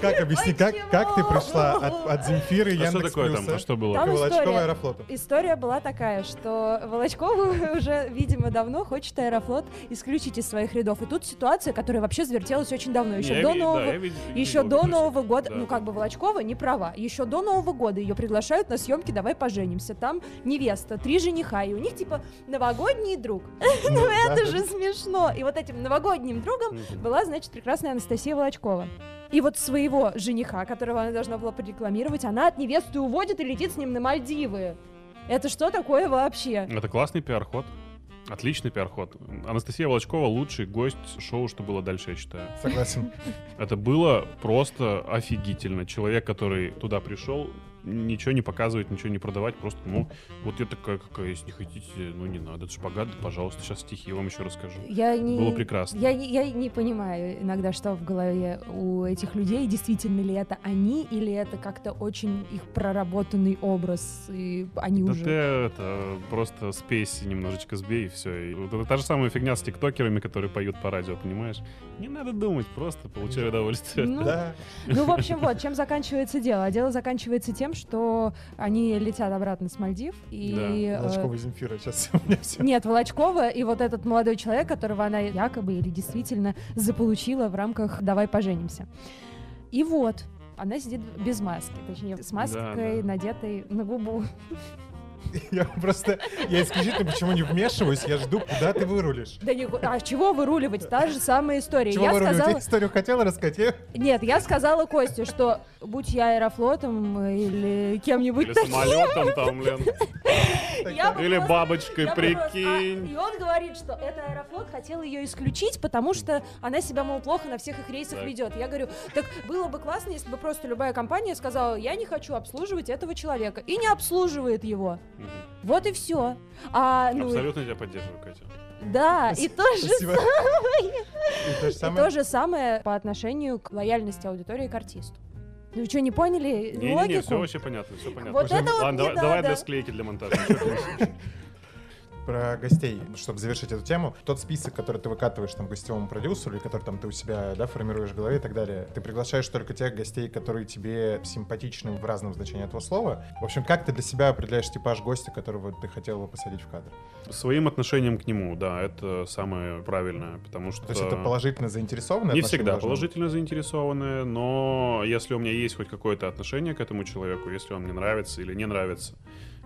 как объясни, как, как ты пришла от, от Земфиры А что Яндекс такое там? Плюса А что было? Там история. Аэрофлоту? История была такая, что Волочкову <laughs> уже, видимо, давно хочет Аэрофлот исключить из своих рядов. И тут ситуация, которая вообще завертелась очень давно, еще Я до ви- <laughs> да, Нового я вид- Еще видел до это Нового года, Да. ну как бы Волочкова не права. Еще до Нового года ее приглашают на съемки «Давай поженимся». Там невеста, три жениха, и у них типа новогодний друг. <laughs> Ну, Это да, же да. смешно. И вот этим новогодним другом была, значит, прекрасная Анастасия Волочкова. И вот своего жениха, которого она должна была порекламировать, она от невесты уводит и летит с ним на Мальдивы. Это что такое вообще? Это классный пиар-ход. Отличный пиар-ход. Анастасия Волочкова лучший гость шоу «Что было дальше», я считаю. Согласен. Это было просто офигительно. Человек, который туда пришел, ничего не показывать, ничего не продавать, просто, ну, вот я такая какая, если не хотите, ну не надо, это шпагат, пожалуйста, сейчас стихи вам еще расскажу. Я не... Было прекрасно. Я, не- я не понимаю иногда, что в голове у этих людей, действительно ли это они, или это как-то очень их проработанный образ, и они Да уже... ты это просто спейс немножечко сбей, и все. И это та же самая фигня с тиктокерами, которые поют по радио, понимаешь? Не надо думать, просто получай удовольствие. Ну, Да. ну, в общем, вот, <laughs> чем заканчивается дело? А дело заканчивается тем, что они летят обратно с Мальдив. И, э, Волочкова Земфира, сейчас <laughs> у меня все. Нет, Волочкова и вот этот молодой человек, которого она якобы или действительно заполучила в рамках «Давай поженимся». И вот, она сидит без маски, точнее, с маской, да. надетой на губу. Я просто, я исключительно почему не вмешиваюсь, я жду, куда ты вырулишь. Да не, а чего выруливать? Та же самая история. Чего я выруливать? сказала, Я историю хотела рассказать, я- нет, я сказала Косте, что будь я аэрофлотом или кем-нибудь Или таким, самолетом там, Лен. Или бабочкой, а, прикинь. И он говорит, что это Аэрофлот хотел ее исключить, потому что она себя, мол, плохо на всех их рейсах ведет. Я говорю, так было бы классно, если бы просто любая компания сказала, я не хочу обслуживать этого человека. И не обслуживает его. Мгм. Вот и все. А, ну, Абсолютно тебя поддерживаю, Катя. да, и то же Спасибо. И то же И самое. то же самое по отношению к лояльности аудитории к артисту. Ну вы что, не поняли Не-не-не, логику? все вообще понятно, все понятно. Вот это вот Ладно, не давай, давай надо. для склейки для монтажа. <laughs> Про гостей, чтобы завершить эту тему. Тот список, который ты выкатываешь там гостевому продюсеру, или который там ты у себя, да, формируешь в голове и так далее, ты приглашаешь только тех гостей, которые тебе симпатичны в разном значении этого слова. В общем, как ты для себя определяешь типаж гостя, которого ты хотел бы посадить в кадр? Своим отношением к нему, да, это самое правильное, потому что... То есть это положительно заинтересованное Не всегда должно положительно заинтересованные, но если у меня есть хоть какое-то отношение к этому человеку, если он мне нравится или не нравится,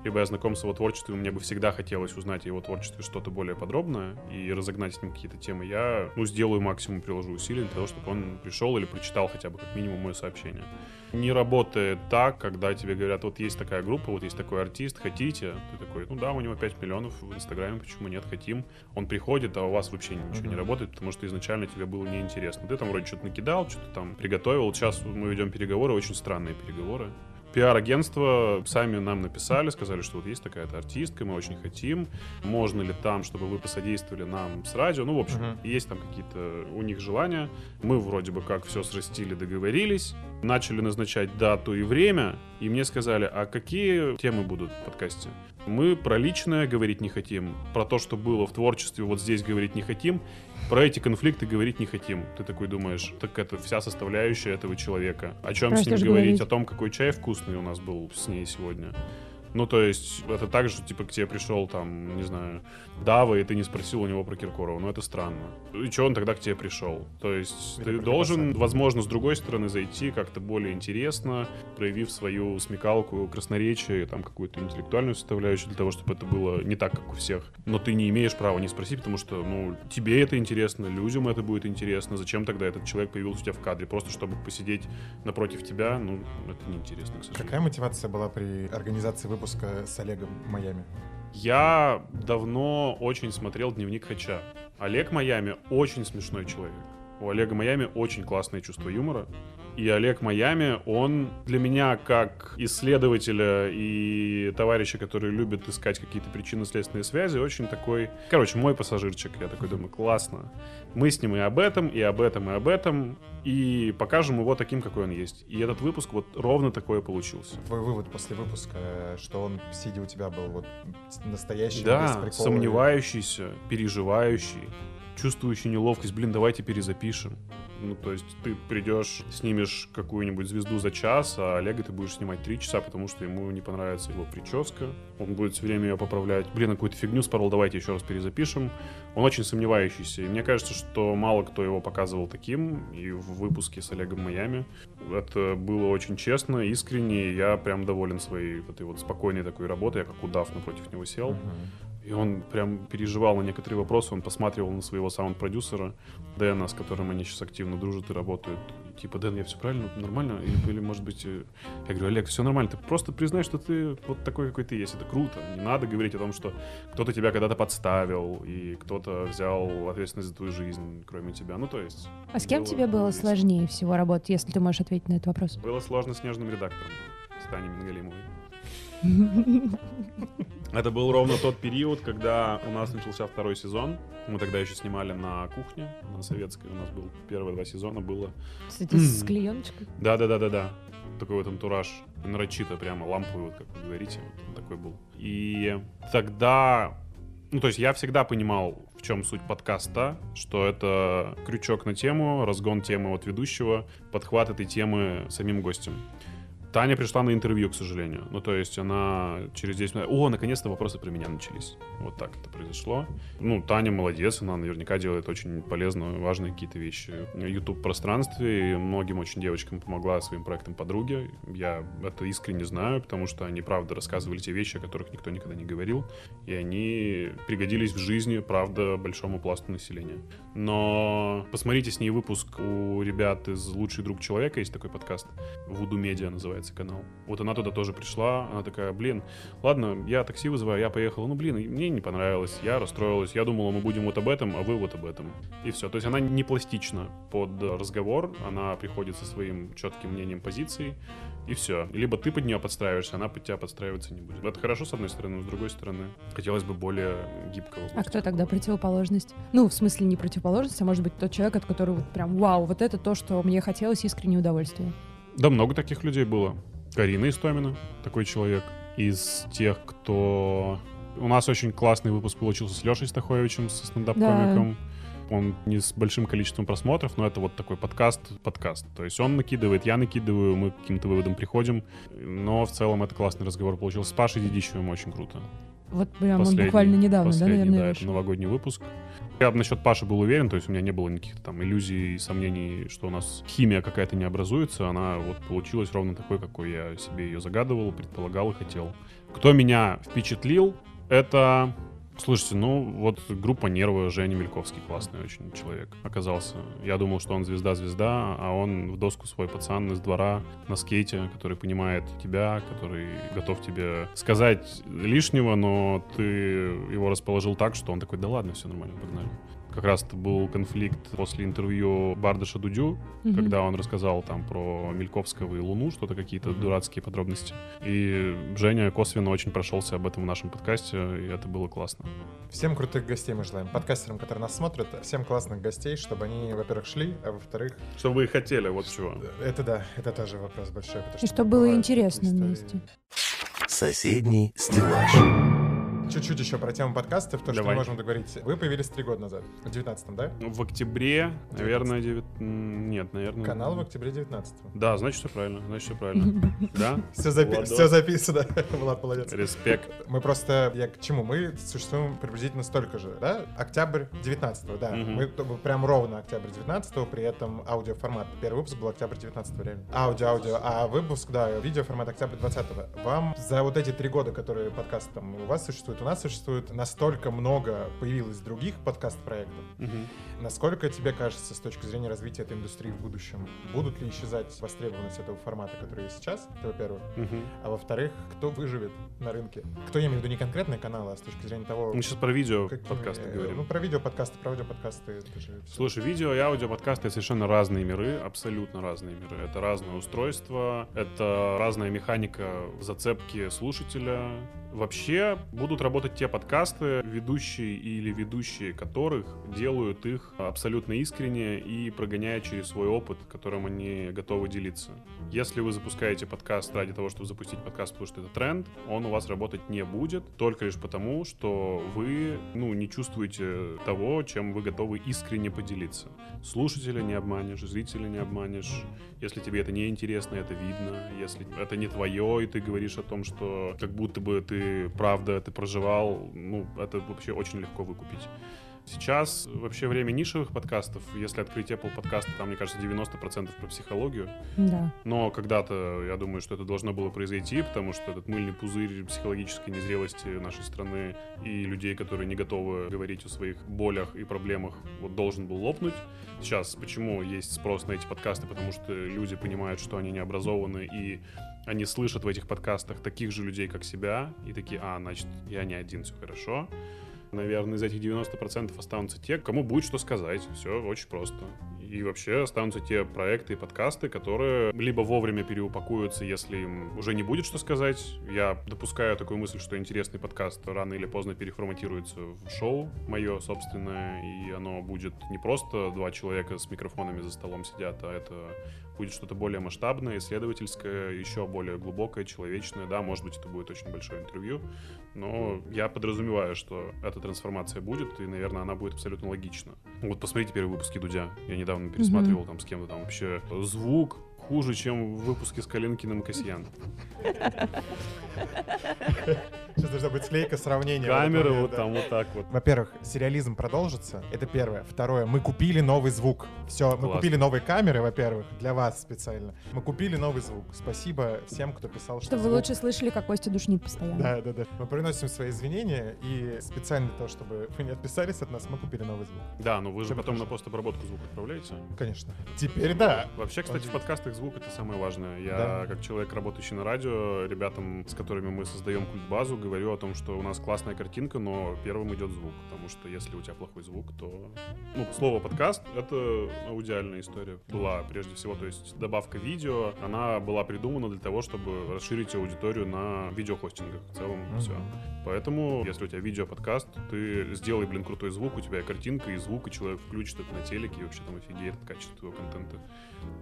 либо я знаком с его творчеством, мне бы всегда хотелось узнать о его творчестве что-то более подробное и разогнать с ним какие-то темы, я ну, сделаю максимум, приложу усилий для того, чтобы он пришел или прочитал хотя бы как минимум мое сообщение. Не работает так, когда тебе говорят, вот есть такая группа, вот есть такой артист, хотите? Ты такой, ну да, у него 5 миллионов в Инстаграме, почему нет, хотим. Он приходит, а у вас вообще ничего не работает, потому что изначально тебе было неинтересно. Ты там вроде что-то накидал, что-то там приготовил. Сейчас мы ведем переговоры, очень странные переговоры. Пиар-агентство сами нам написали, сказали, что вот есть такая-то артистка, мы очень хотим. Можно ли там, чтобы вы посодействовали нам с радио? Ну, в общем, Мгм. есть там какие-то у них желания. Мы вроде бы как все срастили, договорились. Начали назначать дату и время. И мне сказали, а какие темы будут в подкасте? Мы про личное говорить не хотим. Про то, что было в творчестве, вот здесь говорить не хотим. Про эти конфликты говорить не хотим. Ты такой думаешь, так это вся составляющая этого человека. О чем Про с ним говорить? говорить? О том, какой чай вкусный у нас был с ней сегодня. Ну, то есть, это так же, типа, к тебе пришел, там, не знаю, Дава, и ты не спросил у него про Киркорова. Ну, это странно. И что он тогда к тебе пришел? То есть, Или ты должен, возможно, с другой стороны зайти как-то более интересно, проявив свою смекалку, красноречие, там, какую-то интеллектуальную составляющую для того, чтобы это было не так, как у всех. Но ты не имеешь права не спросить, потому что, ну, тебе это интересно, людям это будет интересно. Зачем тогда этот человек появился у тебя в кадре? Просто чтобы посидеть напротив тебя, ну, это неинтересно, к сожалению. Какая мотивация была при организации выпуска с Олегом Майами? Я давно очень смотрел «Дневник Хача». Олег Майами очень смешной человек. У Олега Майами очень классное чувство юмора. И Олег Майами, он для меня как исследователя и товарища, который любит искать какие-то причинно-следственные связи, очень такой... Короче, мой пассажирчик. Я такой думаю, классно. Мы с ним и об этом, и об этом, и об этом. И покажем его таким, какой он есть. И этот выпуск вот ровно такой получился. Твой вывод после выпуска, что он, сидя у тебя, был вот настоящий, Да, сомневающийся, переживающий, чувствующий неловкость. Блин, давайте перезапишем. Ну, то есть ты придешь, снимешь какую-нибудь звезду за час, а Олега ты будешь снимать три часа, потому что ему не понравится его прическа. Он будет все время ее поправлять. Блин, на какую-то фигню спорол, давайте еще раз перезапишем. Он очень сомневающийся. И мне кажется, что мало кто его показывал таким. И в выпуске с Олегом Майами это было очень честно, искренне. Я прям доволен своей этой вот спокойной такой работой. Я как удав напротив него сел. Мгм. И он прям переживал на некоторые вопросы, он посматривал на своего саунд-продюсера Дэна, с которым они сейчас активно дружат и работают. И типа, Дэн, я все правильно, нормально? Или, или, может быть, э, я говорю, Олег, все нормально, ты просто признай, что ты вот такой, какой ты есть. Это круто. Не надо говорить о том, что кто-то тебя когда-то подставил, и кто-то взял ответственность за твою жизнь, кроме тебя. Ну, то есть... А с кем тебе было весело. сложнее всего работать, если ты можешь ответить на этот вопрос? Было сложно с нежным редактором, с Таней Мингалимовой. <laughs> Это был ровно тот период, когда у нас начался второй сезон. Мы тогда еще снимали на кухне, на советской. У нас был первые два сезона было. Кстати, с клееночкой. Да, да, да, да, да. Такой вот антураж. Нарочито прямо ламповый, вот как вы говорите. Вот такой был. И тогда ну, то есть я всегда понимал, в чем суть подкаста, что это крючок на тему, разгон темы от ведущего, подхват этой темы самим гостем. Таня пришла на интервью, к сожалению. Ну, то есть она через 10 минут... О, наконец-то вопросы про меня начались. Вот так это произошло. Ну, Таня молодец, она наверняка делает очень полезно, важные какие-то вещи. В YouTube-пространстве и многим очень девочкам помогла своим проектам подруги. Я это искренне знаю, потому что они, правда, рассказывали те вещи, о которых никто никогда не говорил. И они пригодились в жизни, правда, большому пласту населения. Но посмотрите с ней выпуск у ребят из «Лучший друг человека», есть такой подкаст, Вуду Медиа называется канал. Вот она туда тоже пришла, она такая, блин, ладно, я такси вызываю, я поехала, ну, блин, мне не понравилось, я расстроилась, я думала, мы будем вот об этом, а вы вот об этом. И все. То есть она не пластична под разговор, она приходит со своим четким мнением позиций, и все. Либо ты под нее подстраиваешься, она под тебя подстраиваться не будет. Это хорошо, с одной стороны, но с другой стороны, хотелось бы более гибкого. А кто тогда противоположность? Ну, в смысле, не противоположность, а может быть тот человек, от которого вот прям, вау, вот это то, что мне хотелось, искреннее удовольствие. Да, много таких людей было. Карина Истомина, такой человек. Из тех, кто... У нас очень классный выпуск получился с Лешей Стаховичем, со стендап-комиком. Он не с большим количеством просмотров, но это вот такой подкаст, подкаст. То есть он накидывает, я накидываю, мы к каким-то выводам приходим. Но в целом это классный разговор получился. С Пашей Дедищевым очень круто. Вот прям он буквально недавно, да, наверное, да, это новогодний выпуск. Я насчет Паши был уверен, то есть у меня не было никаких там иллюзий и сомнений, что у нас химия какая-то не образуется. Она вот получилась ровно такой, какой я себе ее загадывал, предполагал и хотел. Кто меня впечатлил, это Слушайте, ну вот группа Нервы, Женя Мельковский, классный очень человек оказался. Я думал, что он звезда-звезда, а он в доску свой пацан из двора на скейте, который понимает тебя, который готов тебе сказать лишнего, но ты его расположил так, что он такой, да ладно, все нормально, погнали как раз это был конфликт после интервью Бардаша Дудю, mm-hmm. когда он рассказал там про Мельковского и Луну, что-то какие-то дурацкие подробности. И Женя косвенно очень прошелся об этом в нашем подкасте, и это было классно. Всем крутых гостей мы желаем. Подкастерам, которые нас смотрят, всем классных гостей, чтобы они, во-первых, шли, а во-вторых... Чтобы вы хотели, вот чего. Это да, это тоже вопрос большой. И чтобы было интересно вместе. Соседний стеллаж. Чуть-чуть еще про тему подкастов, то, Давай. что мы можем договорить. Вы появились три года назад, в 19-м, да? Ну, в октябре, 19 наверное, 9... Нет, наверное... Канал в октябре 19 -го. Да, значит, все правильно, значит, все правильно. <laughs> Да? Все, запи... все записано. <laughs> Влад, молодец. Респект. Мы просто... Я к чему? Мы существуем приблизительно столько же, да? Октябрь 19 да. Мы прям ровно октябрь 19 при этом аудиоформат. Первый выпуск был октябрь 19 реально. Аудио, аудио. А выпуск, да, видеоформат октябрь 20 -го. Вам за вот эти три года, которые подкаст там у вас существует, у нас существует настолько много появилось других подкаст-проектов. Угу. Насколько тебе кажется, с точки зрения развития этой индустрии в будущем, будут ли исчезать востребованность этого формата, который есть сейчас, это во-первых. Угу. А во-вторых, кто выживет на рынке? Кто, я имею в виду, не конкретные каналы, а с точки зрения того... Мы сейчас про видео как, подкасты э, говорим. Ну, про видео подкасты, про аудио подкасты. Это же Слушай, видео и аудио подкасты — это совершенно разные миры, абсолютно разные миры. Это разное устройство, это разная механика зацепки слушателя, Вообще будут работать те подкасты, ведущие или ведущие которых делают их абсолютно искренне и прогоняя через свой опыт, которым они готовы делиться. Если вы запускаете подкаст ради того, чтобы запустить подкаст, потому что это тренд, он у вас работать не будет, только лишь потому, что вы ну, не чувствуете того, чем вы готовы искренне поделиться. Слушателя не обманешь, зрителя не обманешь. Если тебе это не интересно, это видно. Если это не твое, и ты говоришь о том, что как будто бы ты правда это проживал, ну, это вообще очень легко выкупить. Сейчас вообще время нишевых подкастов, если открыть Apple подкасты, там, мне кажется, 90% про психологию. Да. Но когда-то, я думаю, что это должно было произойти, потому что этот мыльный пузырь психологической незрелости нашей страны и людей, которые не готовы говорить о своих болях и проблемах, вот должен был лопнуть. Сейчас почему есть спрос на эти подкасты? Потому что люди понимают, что они не образованы и они слышат в этих подкастах таких же людей, как себя, и такие, а, значит, я не один, все хорошо. Наверное, из этих 90% останутся те, кому будет что сказать. Все очень просто. И вообще останутся те проекты и подкасты, которые либо вовремя переупакуются, если им уже не будет что сказать. Я допускаю такую мысль, что интересный подкаст рано или поздно переформатируется в шоу мое собственное, и оно будет не просто два человека с микрофонами за столом сидят, а это будет что-то более масштабное, исследовательское, еще более глубокое, человечное. Да, может быть, это будет очень большое интервью, но я подразумеваю, что эта трансформация будет, и, наверное, она будет абсолютно логична. Вот посмотрите первые выпуски Дудя. Я недавно пересматривал mm-hmm. там с кем-то там вообще звук, хуже, чем в выпуске с Калинкиным Касьян. Сейчас должна быть склейка сравнения. Камеры вот там вот так вот. Во-первых, сериализм продолжится. Это первое. Второе, мы купили новый звук. Все, мы купили новые камеры, во-первых, для вас специально. Мы купили новый звук. Спасибо всем, кто писал, что Чтобы вы лучше слышали, как Костя душнит постоянно. Да, да, да. Мы приносим свои извинения, и специально для того, чтобы вы не отписались от нас, мы купили новый звук. Да, но вы же потом на постобработку звук отправляете. Конечно. Теперь да. Вообще, кстати, в подкастах звук это самое важное. Я, как человек, работающий на радио, ребятам, с которыми мы создаем культбазу, говорю о том, что у нас классная картинка, но первым идет звук. Потому что если у тебя плохой звук, то... Ну, слово подкаст — это аудиальная история. Была прежде всего, то есть добавка видео, она была придумана для того, чтобы расширить аудиторию на видеохостингах. В целом, Мгм. все. Поэтому, если у тебя видео-подкаст, ты сделай, блин, крутой звук, у тебя и картинка, и звук, и человек включит это на телеке, и вообще там офигеет от качества контента.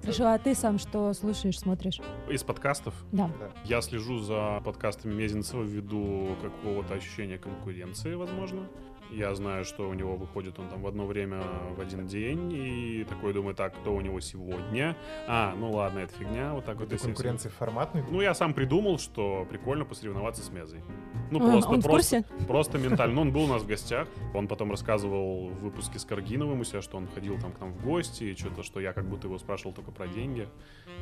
Хорошо, а ты сам что слушаешь, смотришь? Из подкастов Да. я слежу за подкастами Мезенцева ввиду какого-то ощущения конкуренции, возможно. Я знаю, что у него выходит он там в одно время в один день, и такой думаю, так, кто у него сегодня? А, ну ладно, это фигня, вот так вот. Какой-то если я конкуренции форматной. Ну, я сам придумал, что прикольно посоревноваться с Мезой. Ну, А, просто, он в просто, курсе? просто ментально. Ну, он был у нас в <laughs> гостях. Он потом рассказывал в выпуске с Каргиновым у себя, что он ходил там к нам в гости, и что-то, что я как будто его спрашивал только про деньги,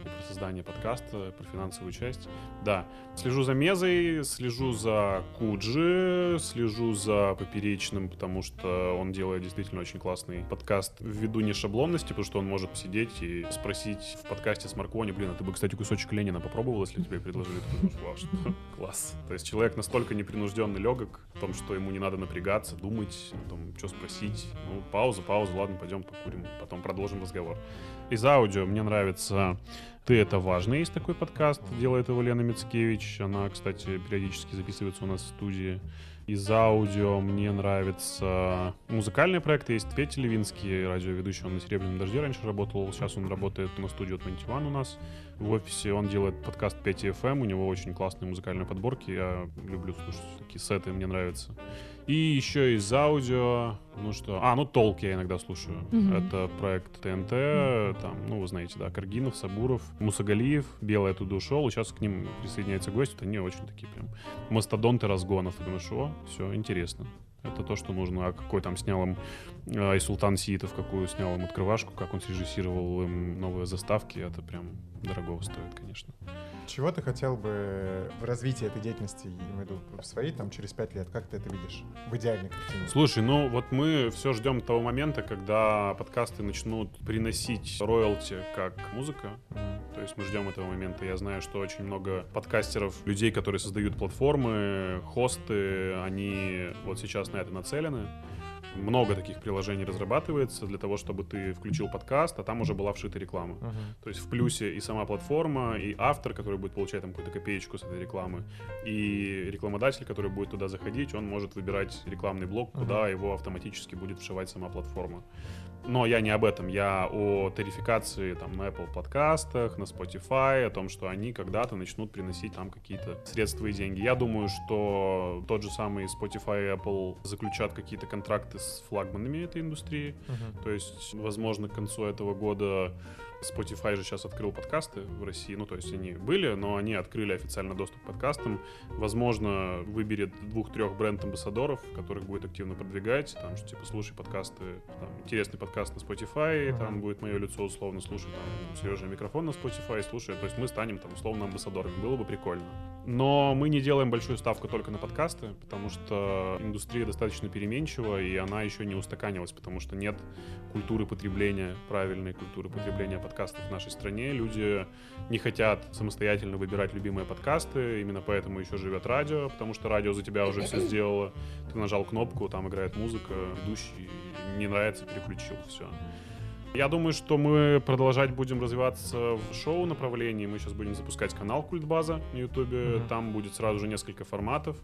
и про создание подкаста, про финансовую часть. Да. Слежу за Мезой, слежу за Куджи, слежу за Поперечным, потому что он делает действительно очень классный подкаст ввиду не шаблонности, потому что он может сидеть и спросить в подкасте с Маркони, блин, а ты бы, кстати, кусочек Ленина попробовал, если тебе предложили? Ты думаешь, вау, что? <laughs> Класс. То есть человек настолько непринужденный, легок в том, что ему не надо напрягаться, думать, о том, что спросить. Ну, пауза, пауза, ладно, пойдем покурим, потом продолжим разговор. Из аудио мне нравится «Ты — это важно». Есть такой подкаст, делает его Лена Мицкевич. Она, кстати, периодически записывается у нас в студии. Из аудио мне нравятся музыкальные проекты. Есть Петя Левинский, радиоведущий. Он на «Серебряном дожде» раньше работал. Сейчас он работает на студию 21 у нас в офисе. Он делает подкаст 5 FM. У него очень классные музыкальные подборки. Я люблю слушать такие сеты, мне нравится. И еще из аудио, ну что... А, ну Толк я иногда слушаю. Мгм. Это проект ТНТ, там, ну вы знаете, да, Каргинов, Сабуров, Мусагалиев, Белый оттуда ушел, и сейчас к ним присоединяется гость. Вот они очень такие прям мастодонты разгонов. Ты думаешь, о, все, интересно. Это то, что нужно. А какой там снял им э, и Султан Сиитов, какую снял им открывашку, как он срежиссировал им новые заставки, это прям дорого стоит, конечно. Чего ты хотел бы в развитии этой деятельности, я имею в виду, в своей, там, через пять лет? Как ты это видишь? В идеальной картине. Слушай, ну вот мы все ждем того момента, когда подкасты начнут приносить роялти как музыка. То есть мы ждем этого момента. Я знаю, что очень много подкастеров, людей, которые создают платформы, хосты, они вот сейчас на это нацелены. Много таких приложений разрабатывается для того, чтобы ты включил подкаст, а там уже была вшита реклама. Мгм. То есть в плюсе и сама платформа, и автор, который будет получать там какую-то копеечку с этой рекламы, и рекламодатель, который будет туда заходить, он может выбирать рекламный блок, куда его автоматически будет вшивать сама платформа. Но я не об этом, я о тарификации там на Apple подкастах, на Spotify, о том, что они когда-то начнут приносить там какие-то средства и деньги. Я думаю, что тот же самый Spotify и Apple заключат какие-то контракты с флагманами этой индустрии, Мгм. то есть, возможно, к концу этого года Spotify же сейчас открыл подкасты в России. Ну, то есть они были, но они открыли официально доступ к подкастам. Возможно, выберет двух-трех бренд-амбассадоров, которых будет активно продвигать. Там, что типа, слушай подкасты, там, интересный подкаст на Spotify, Мгм. там будет мое лицо условно, слушай, там, Сережа микрофон на Spotify, слушай. То есть мы станем там условно амбассадорами. Было бы прикольно. Но мы не делаем большую ставку только на подкасты, потому что индустрия достаточно переменчива, и она еще не устаканилась, потому что нет культуры потребления, правильной культуры потребления подкастов в нашей стране. Люди не хотят самостоятельно выбирать любимые подкасты, именно поэтому еще живет радио, потому что радио за тебя уже все сделало. Ты нажал кнопку, там играет музыка, ведущий, не нравится, переключил, все. Я думаю, что мы продолжать будем развиваться в шоу направлении. Мы сейчас будем запускать канал Культбаза на Ютубе. Мгм. Там будет сразу же несколько форматов.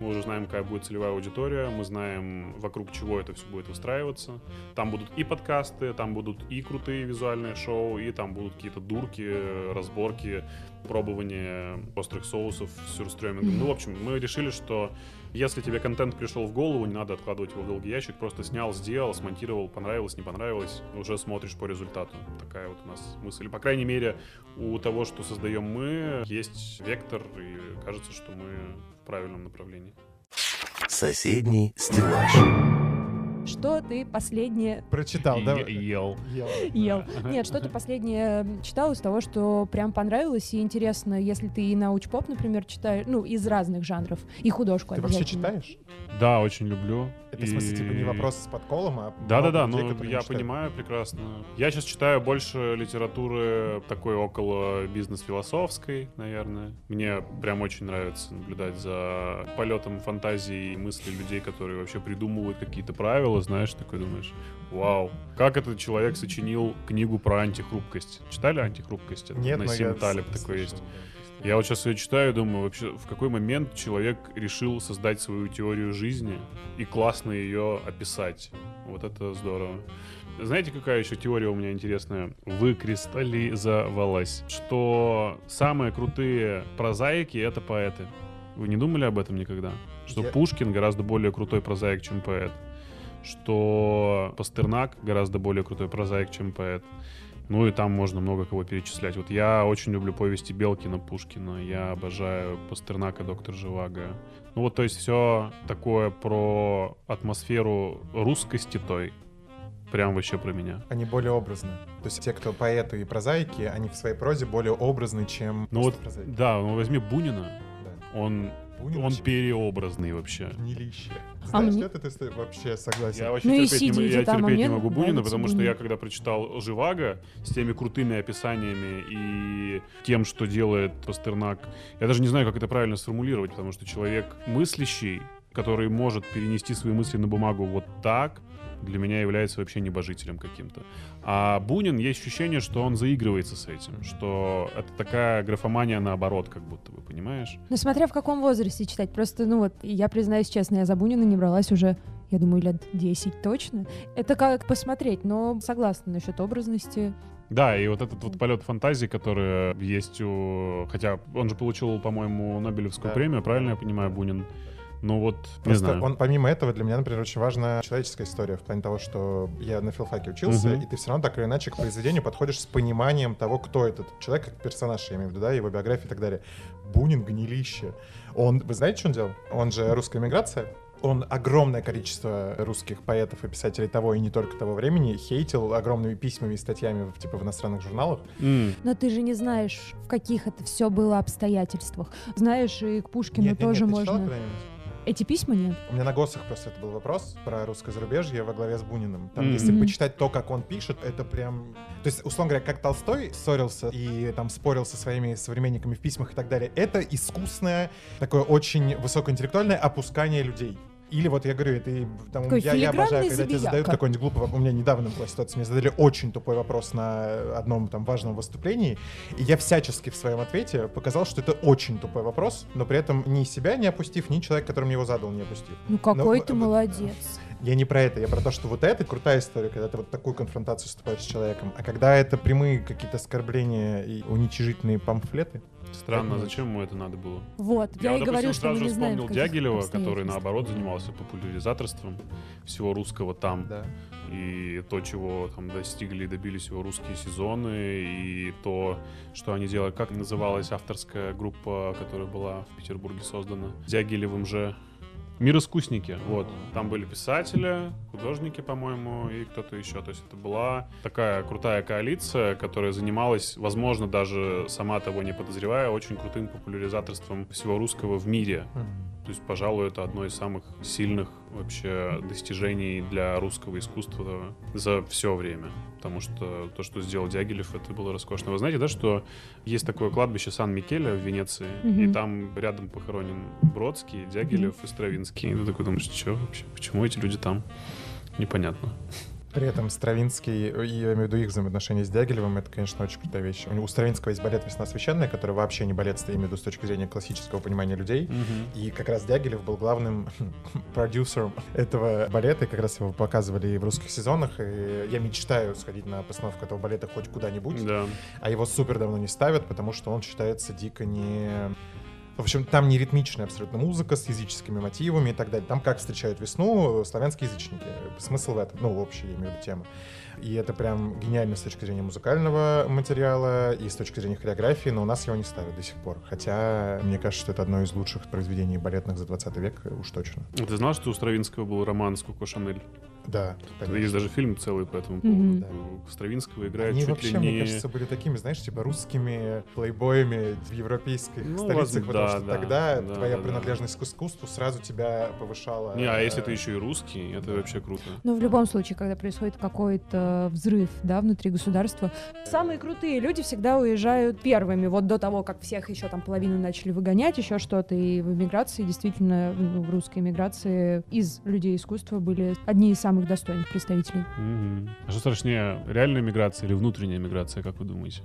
Мы уже знаем, какая будет целевая аудитория. Мы знаем, вокруг чего это все будет выстраиваться. Там будут и подкасты, там будут и крутые визуальные шоу, и там будут какие-то дурки, разборки пробование острых соусов с сюрстремингом. Ну, в общем, мы решили, что если тебе контент пришел в голову, не надо откладывать его в долгий ящик, просто снял, сделал, смонтировал, понравилось, не понравилось, уже смотришь по результату. Такая вот у нас мысль. По крайней мере, у того, что создаем мы, есть вектор, и кажется, что мы в правильном направлении. Соседний стеллаж. Что ты последнее Прочитал, да? Ел. Ел. Нет, что ты последнее читал из того, что прям понравилось и интересно, если ты и научпоп, например, читаешь, ну, из разных жанров, и художку Ты вообще читаешь? Да, очень люблю. Это в смысле, типа, не вопрос с подколом, а Да-да-да, ну я понимаю прекрасно. Я сейчас читаю больше литературы такой около бизнес-философской, наверное. Мне прям очень нравится наблюдать за полетом фантазии и мыслей людей, которые вообще придумывают какие-то правила, знаешь, такой думаешь, вау, как этот человек сочинил книгу про антихрупкость. Читали антихрупкость? Это Нет, Насим с- такой есть. Я вот сейчас ее читаю и думаю, вообще, в какой момент человек решил создать свою теорию жизни и классно ее описать. Вот это здорово. Знаете, какая еще теория у меня интересная? Выкристаллизовалась. Что самые крутые прозаики — это поэты. Вы не думали об этом никогда? Что Я- Пушкин гораздо более крутой прозаик, чем поэт. Что Пастернак гораздо более крутой прозаик, чем поэт. Ну и там можно много кого перечислять. Вот я очень люблю повести Белкина, Пушкина. Я обожаю Пастернака, Доктор Живаго. Ну вот, то есть все такое про атмосферу русскости той. Прям вообще про меня. Они более образны. То есть те, кто поэты и прозаики, они в своей прозе более образны, чем Ну вот, прозаики. да, ну возьми Бунина, Да. он, он переобразный вообще. гнилище. А Знаешь, мне- нет, это ты вообще согласен. Я вообще Ну терпеть, не, я там, а терпеть мне не могу Бунина, потому что Бунин. я когда прочитал Живаго с теми крутыми описаниями и тем, что делает Пастернак, я даже не знаю, как это правильно сформулировать, потому что человек мыслящий, который может перенести свои мысли на бумагу вот так, для меня является вообще небожителем каким-то. А Бунин, есть ощущение, что он заигрывается с этим, что это такая графомания наоборот, как будто бы, понимаешь? Ну, смотря в каком возрасте читать. Просто, ну вот, я признаюсь честно, я за Бунина не бралась уже, я думаю, лет 10 точно. Это как посмотреть, но согласна насчет образности. Да, и вот этот вот полет фантазии, который есть у... Хотя он же получил, по-моему, Нобелевскую Да. премию, правильно я понимаю, Бунин? Ну вот, не Просто знаю. он, помимо этого, для меня, например, очень важна человеческая история в плане того, что я на филфаке учился, Мгм. и ты все равно так или иначе к произведению подходишь с пониманием того, кто этот человек, как персонаж, я имею в виду, да, его биография и так далее. Бунин гнилище. Он, вы знаете, что он делал? Он же русская миграция. Он огромное количество русских поэтов и писателей того и не только того времени хейтил огромными письмами и статьями в, типа в иностранных журналах. М, Но ты же не знаешь, в каких это все было обстоятельствах. Знаешь, и к Пушкину Нет, нет, тоже нет, ты читал можно. Эти письма нет. У меня на ГОСах просто это был вопрос про русское зарубежье во главе с Буниным. Там, Мгм. если почитать то, как он пишет, это прям... То есть, условно говоря, как Толстой ссорился и там спорил со своими современниками в письмах и так далее, это искусное, такое очень высокоинтеллектуальное опускание людей. Или вот я говорю, это там, Такой я, я обожаю, когда тебе забияка. задают какой-нибудь глупый вопрос. У меня недавно была ситуация, мне задали очень тупой вопрос на одном там важном выступлении, и я всячески в своем ответе показал, что это очень тупой вопрос, но при этом ни себя не опустив, ни человек, который мне его задал, не опустив. Ну какой Ну, ты в- молодец. Я не про это, я про то, что вот это крутая история, когда ты вот такую конфронтацию вступаешь с человеком. А когда это прямые какие-то оскорбления и уничижительные памфлеты, Странно, Это зачем ему это надо было? Вот, я, Я, и вот, говорю, допустим, что мы сразу не знаем, вспомнил Дягилева, который, наоборот, занимался популяризаторством всего русского там. да. И то, чего там достигли и добились его русские сезоны, и то, что они делали. Как называлась авторская группа, которая была в Петербурге создана? Дягилевым же. Мироискусники, вот. Там были писатели, художники, по-моему, и кто-то еще. То есть это была такая крутая коалиция, которая занималась, возможно, даже сама того не подозревая, очень крутым популяризаторством всего русского в мире. То есть, пожалуй, это одно из самых сильных вообще достижений для русского искусства за все время. Потому что то, что сделал Дягилев, это было роскошно. Вы знаете, да, что есть такое кладбище Сан-Микеля в Венеции, Мгм. и там рядом похоронен Бродский, Дягилев и Стравинский. И ты такой думаешь, что вообще, почему эти люди там? Непонятно. При этом Стравинский, и я имею в виду их взаимоотношения с Дягилевым, это, конечно, очень крутая вещь. У, Стравинского есть балет «Весна священная», который вообще не балет, я имею в виду с точки зрения классического понимания людей. И как раз Дягилев был главным <laughs> продюсером этого балета, и как раз его показывали в русских сезонах. И я мечтаю сходить на постановку этого балета хоть куда-нибудь. Да. А его супер давно не ставят, потому что он считается дико не... В общем, там не ритмичная абсолютно музыка с языческими мотивами и так далее. Там как встречают весну славянские язычники. Смысл в этом, ну, общий, я имею в виду, тема. И это прям гениально с точки зрения музыкального материала и с точки зрения хореографии, но у нас его не ставят до сих пор. Хотя, мне кажется, что это одно из лучших произведений балетных за 20 век, уж точно. Ты знал, что у Стравинского был роман с Коко Шанель? Да, Есть даже фильм целый по этому поводу. Стравинского играет Они чуть вообще, ли не... мне кажется, были такими, знаешь, типа русскими плейбоями в европейских Ну, столицах, возможно, потому да, что да, тогда да, твоя да, да. принадлежность к искусству сразу тебя повышала. Не, а если э, ты еще и русский, это вообще круто. Но в любом случае, когда происходит какой-то взрыв, да, внутри государства, самые крутые люди всегда уезжают первыми, вот до того, как всех еще там половину начали выгонять, еще что-то, и в эмиграции, действительно, ну, в русской эмиграции из людей искусства были одни из самых достойных представителей. Мгм. А что страшнее, реальная миграция или внутренняя миграция, как вы думаете?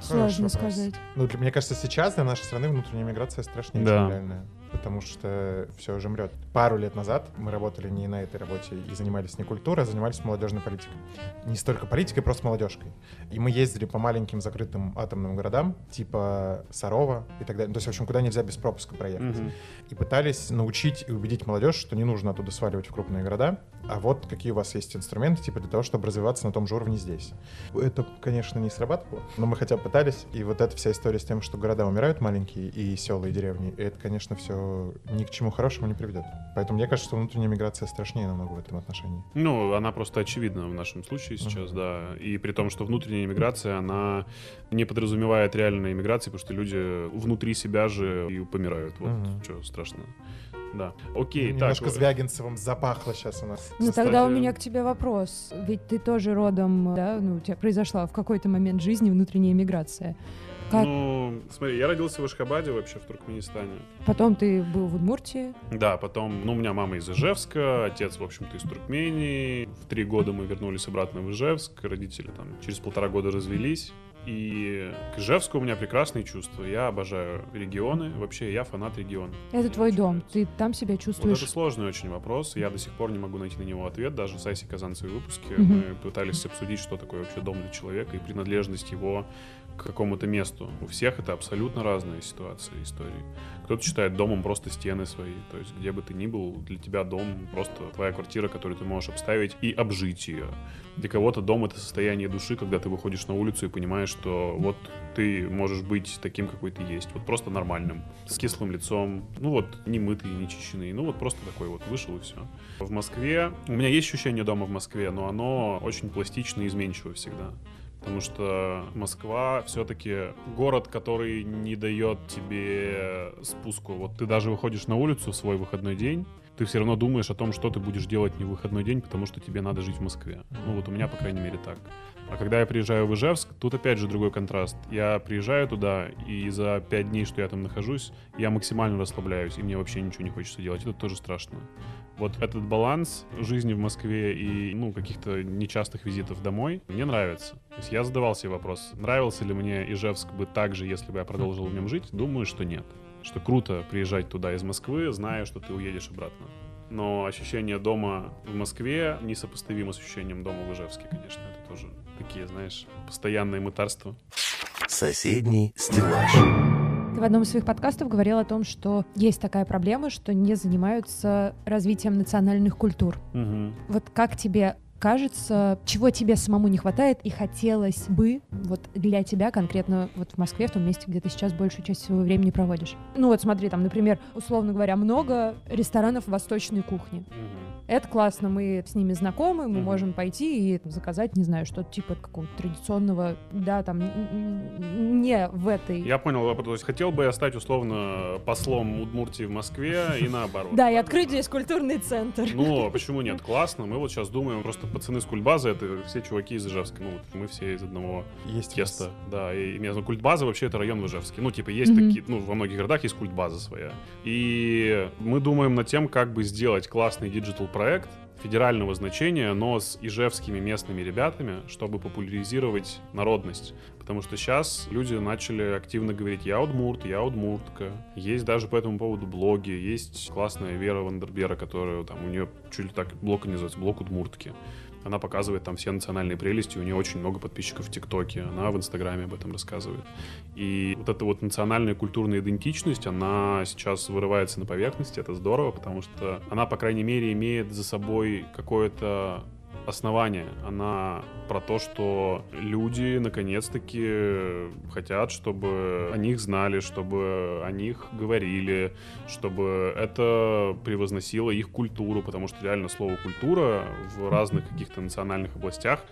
Сложно сказать. Ну, для- мне кажется, сейчас для нашей страны внутренняя миграция страшнее, Да. чем реальная. Потому что все уже мрет. Пару лет назад мы работали не на этой работе и занимались не культурой, а занимались молодежной политикой. Не столько политикой, просто молодежкой. И мы ездили по маленьким закрытым атомным городам, типа Сарова и так далее. То есть, в общем, куда нельзя без пропуска проехать. Мгм. и пытались научить и убедить молодежь, что не нужно оттуда сваливать в крупные города, а вот какие у вас есть инструменты, типа для того, чтобы развиваться на том же уровне здесь. Это, конечно, не срабатывало, но мы хотя бы пытались, и вот эта вся история с тем, что города умирают маленькие, и села, и деревни, это, конечно, все ни к чему хорошему не приведет. Поэтому мне кажется, что внутренняя миграция страшнее намного в этом отношении. Ну, она просто очевидна в нашем случае сейчас, да. И при том, что внутренняя иммиграция, она не подразумевает реальной иммиграции, потому что люди внутри себя же и помирают. Вот Мгм. что страшно. Да. Окей, Немножко так. Звягинцевым запахло сейчас у нас. Ну тогда у меня к тебе вопрос. Ведь ты тоже родом, да, ну у тебя произошла в какой-то момент жизни внутренняя миграция. Как? Ну, смотри, я родился в Ашхабаде вообще, в Туркменистане. Потом ты был в Удмуртии. Да, потом, ну, у меня мама из Ижевска, отец, в общем-то, из Туркмении. В три года мы вернулись обратно в Ижевск, родители там через полтора года развелись. И к Ижевску у меня прекрасные чувства. Я обожаю регионы. Вообще, я фанат региона. Это Мне твой дом. нравится. Ты там себя Вот чувствуешь. это сложный очень вопрос. Я до сих пор не могу найти на него ответ. Даже с Айси Казанцевой выпуске Мгм. мы пытались обсудить, что такое вообще дом для человека и принадлежность его к какому-то месту. У всех это абсолютно разные ситуации, истории. Кто-то считает домом просто стены свои. То есть где бы ты ни был, для тебя дом просто твоя квартира, которую ты можешь обставить и обжить ее. Для кого-то дом — это состояние души, когда ты выходишь на улицу и понимаешь, что вот ты можешь быть таким, какой ты есть. Вот просто нормальным, с кислым лицом, ну вот не мытый, не чищенный, ну вот просто такой вот вышел и все. В Москве, у меня есть ощущение дома в Москве, но оно очень пластично и изменчиво всегда. Потому что Москва все-таки город, который не дает тебе спуску. Вот ты даже выходишь на улицу в свой выходной день, ты все равно думаешь о том, что ты будешь делать не в выходной день, потому что тебе надо жить в Москве. Ну вот у меня, по крайней мере, так. А когда я приезжаю в Ижевск, тут опять же другой контраст. Я приезжаю туда, и за пять дней, что я там нахожусь, я максимально расслабляюсь, и мне вообще ничего не хочется делать. Это тоже страшно. Вот этот баланс жизни в Москве и, ну, каких-то нечастых визитов домой мне нравится. То есть я задавал себе вопрос, нравился ли мне Ижевск бы так же, если бы я продолжил в нем жить? Думаю, что нет. Что круто приезжать туда из Москвы, зная, что ты уедешь обратно. Но ощущение дома в Москве несопоставимо с ощущением дома в Ижевске, конечно. Это тоже такие, знаешь, постоянные мытарства. Соседний стеллаж. Ты в одном из своих подкастов говорил о том, что есть такая проблема, что не занимаются развитием национальных культур. Вот как тебе кажется, чего тебе самому не хватает и хотелось бы вот для тебя конкретно вот в Москве, в том месте, где ты сейчас большую часть своего времени проводишь? Ну вот смотри, там, например, условно говоря, много ресторанов восточной кухни. Это классно, мы с ними знакомы, мы Мгм. можем пойти и заказать, не знаю, что-то типа какого-то традиционного, да, там, не в этой... Я понял, то есть хотел бы я стать условно послом Удмуртии в Москве и наоборот. <laughs> Да, и открыть здесь культурный центр. Ну, а почему нет? Классно. Мы вот сейчас думаем, просто пацаны с культбазы, это все чуваки из Ижевска. Ну, мы все из одного Есть теста. Да, и я знаю, культбаза вообще это район в Ижевске. Ну, типа, есть такие, ну, во многих городах есть культбаза своя. И мы думаем над тем, как бы сделать классный digital проект, федерального значения, но с ижевскими местными ребятами, чтобы популяризировать народность. Потому что сейчас люди начали активно говорить «я удмурт», «я удмуртка». Есть даже по этому поводу блоги. Есть классная Вера Вандербера, которая там у нее чуть ли так блог и называется, блог удмуртки. Она показывает там все национальные прелести, у нее очень много подписчиков в ТикТоке, она в Инстаграме об этом рассказывает. И вот эта вот национальная культурная идентичность, она сейчас вырывается на поверхности, это здорово, потому что она, по крайней мере, имеет за собой какое-то основание. Она про то, что люди наконец-таки хотят, чтобы о них знали, чтобы о них говорили, чтобы это превозносило их культуру, потому что реально слово культура в разных каких-то национальных областях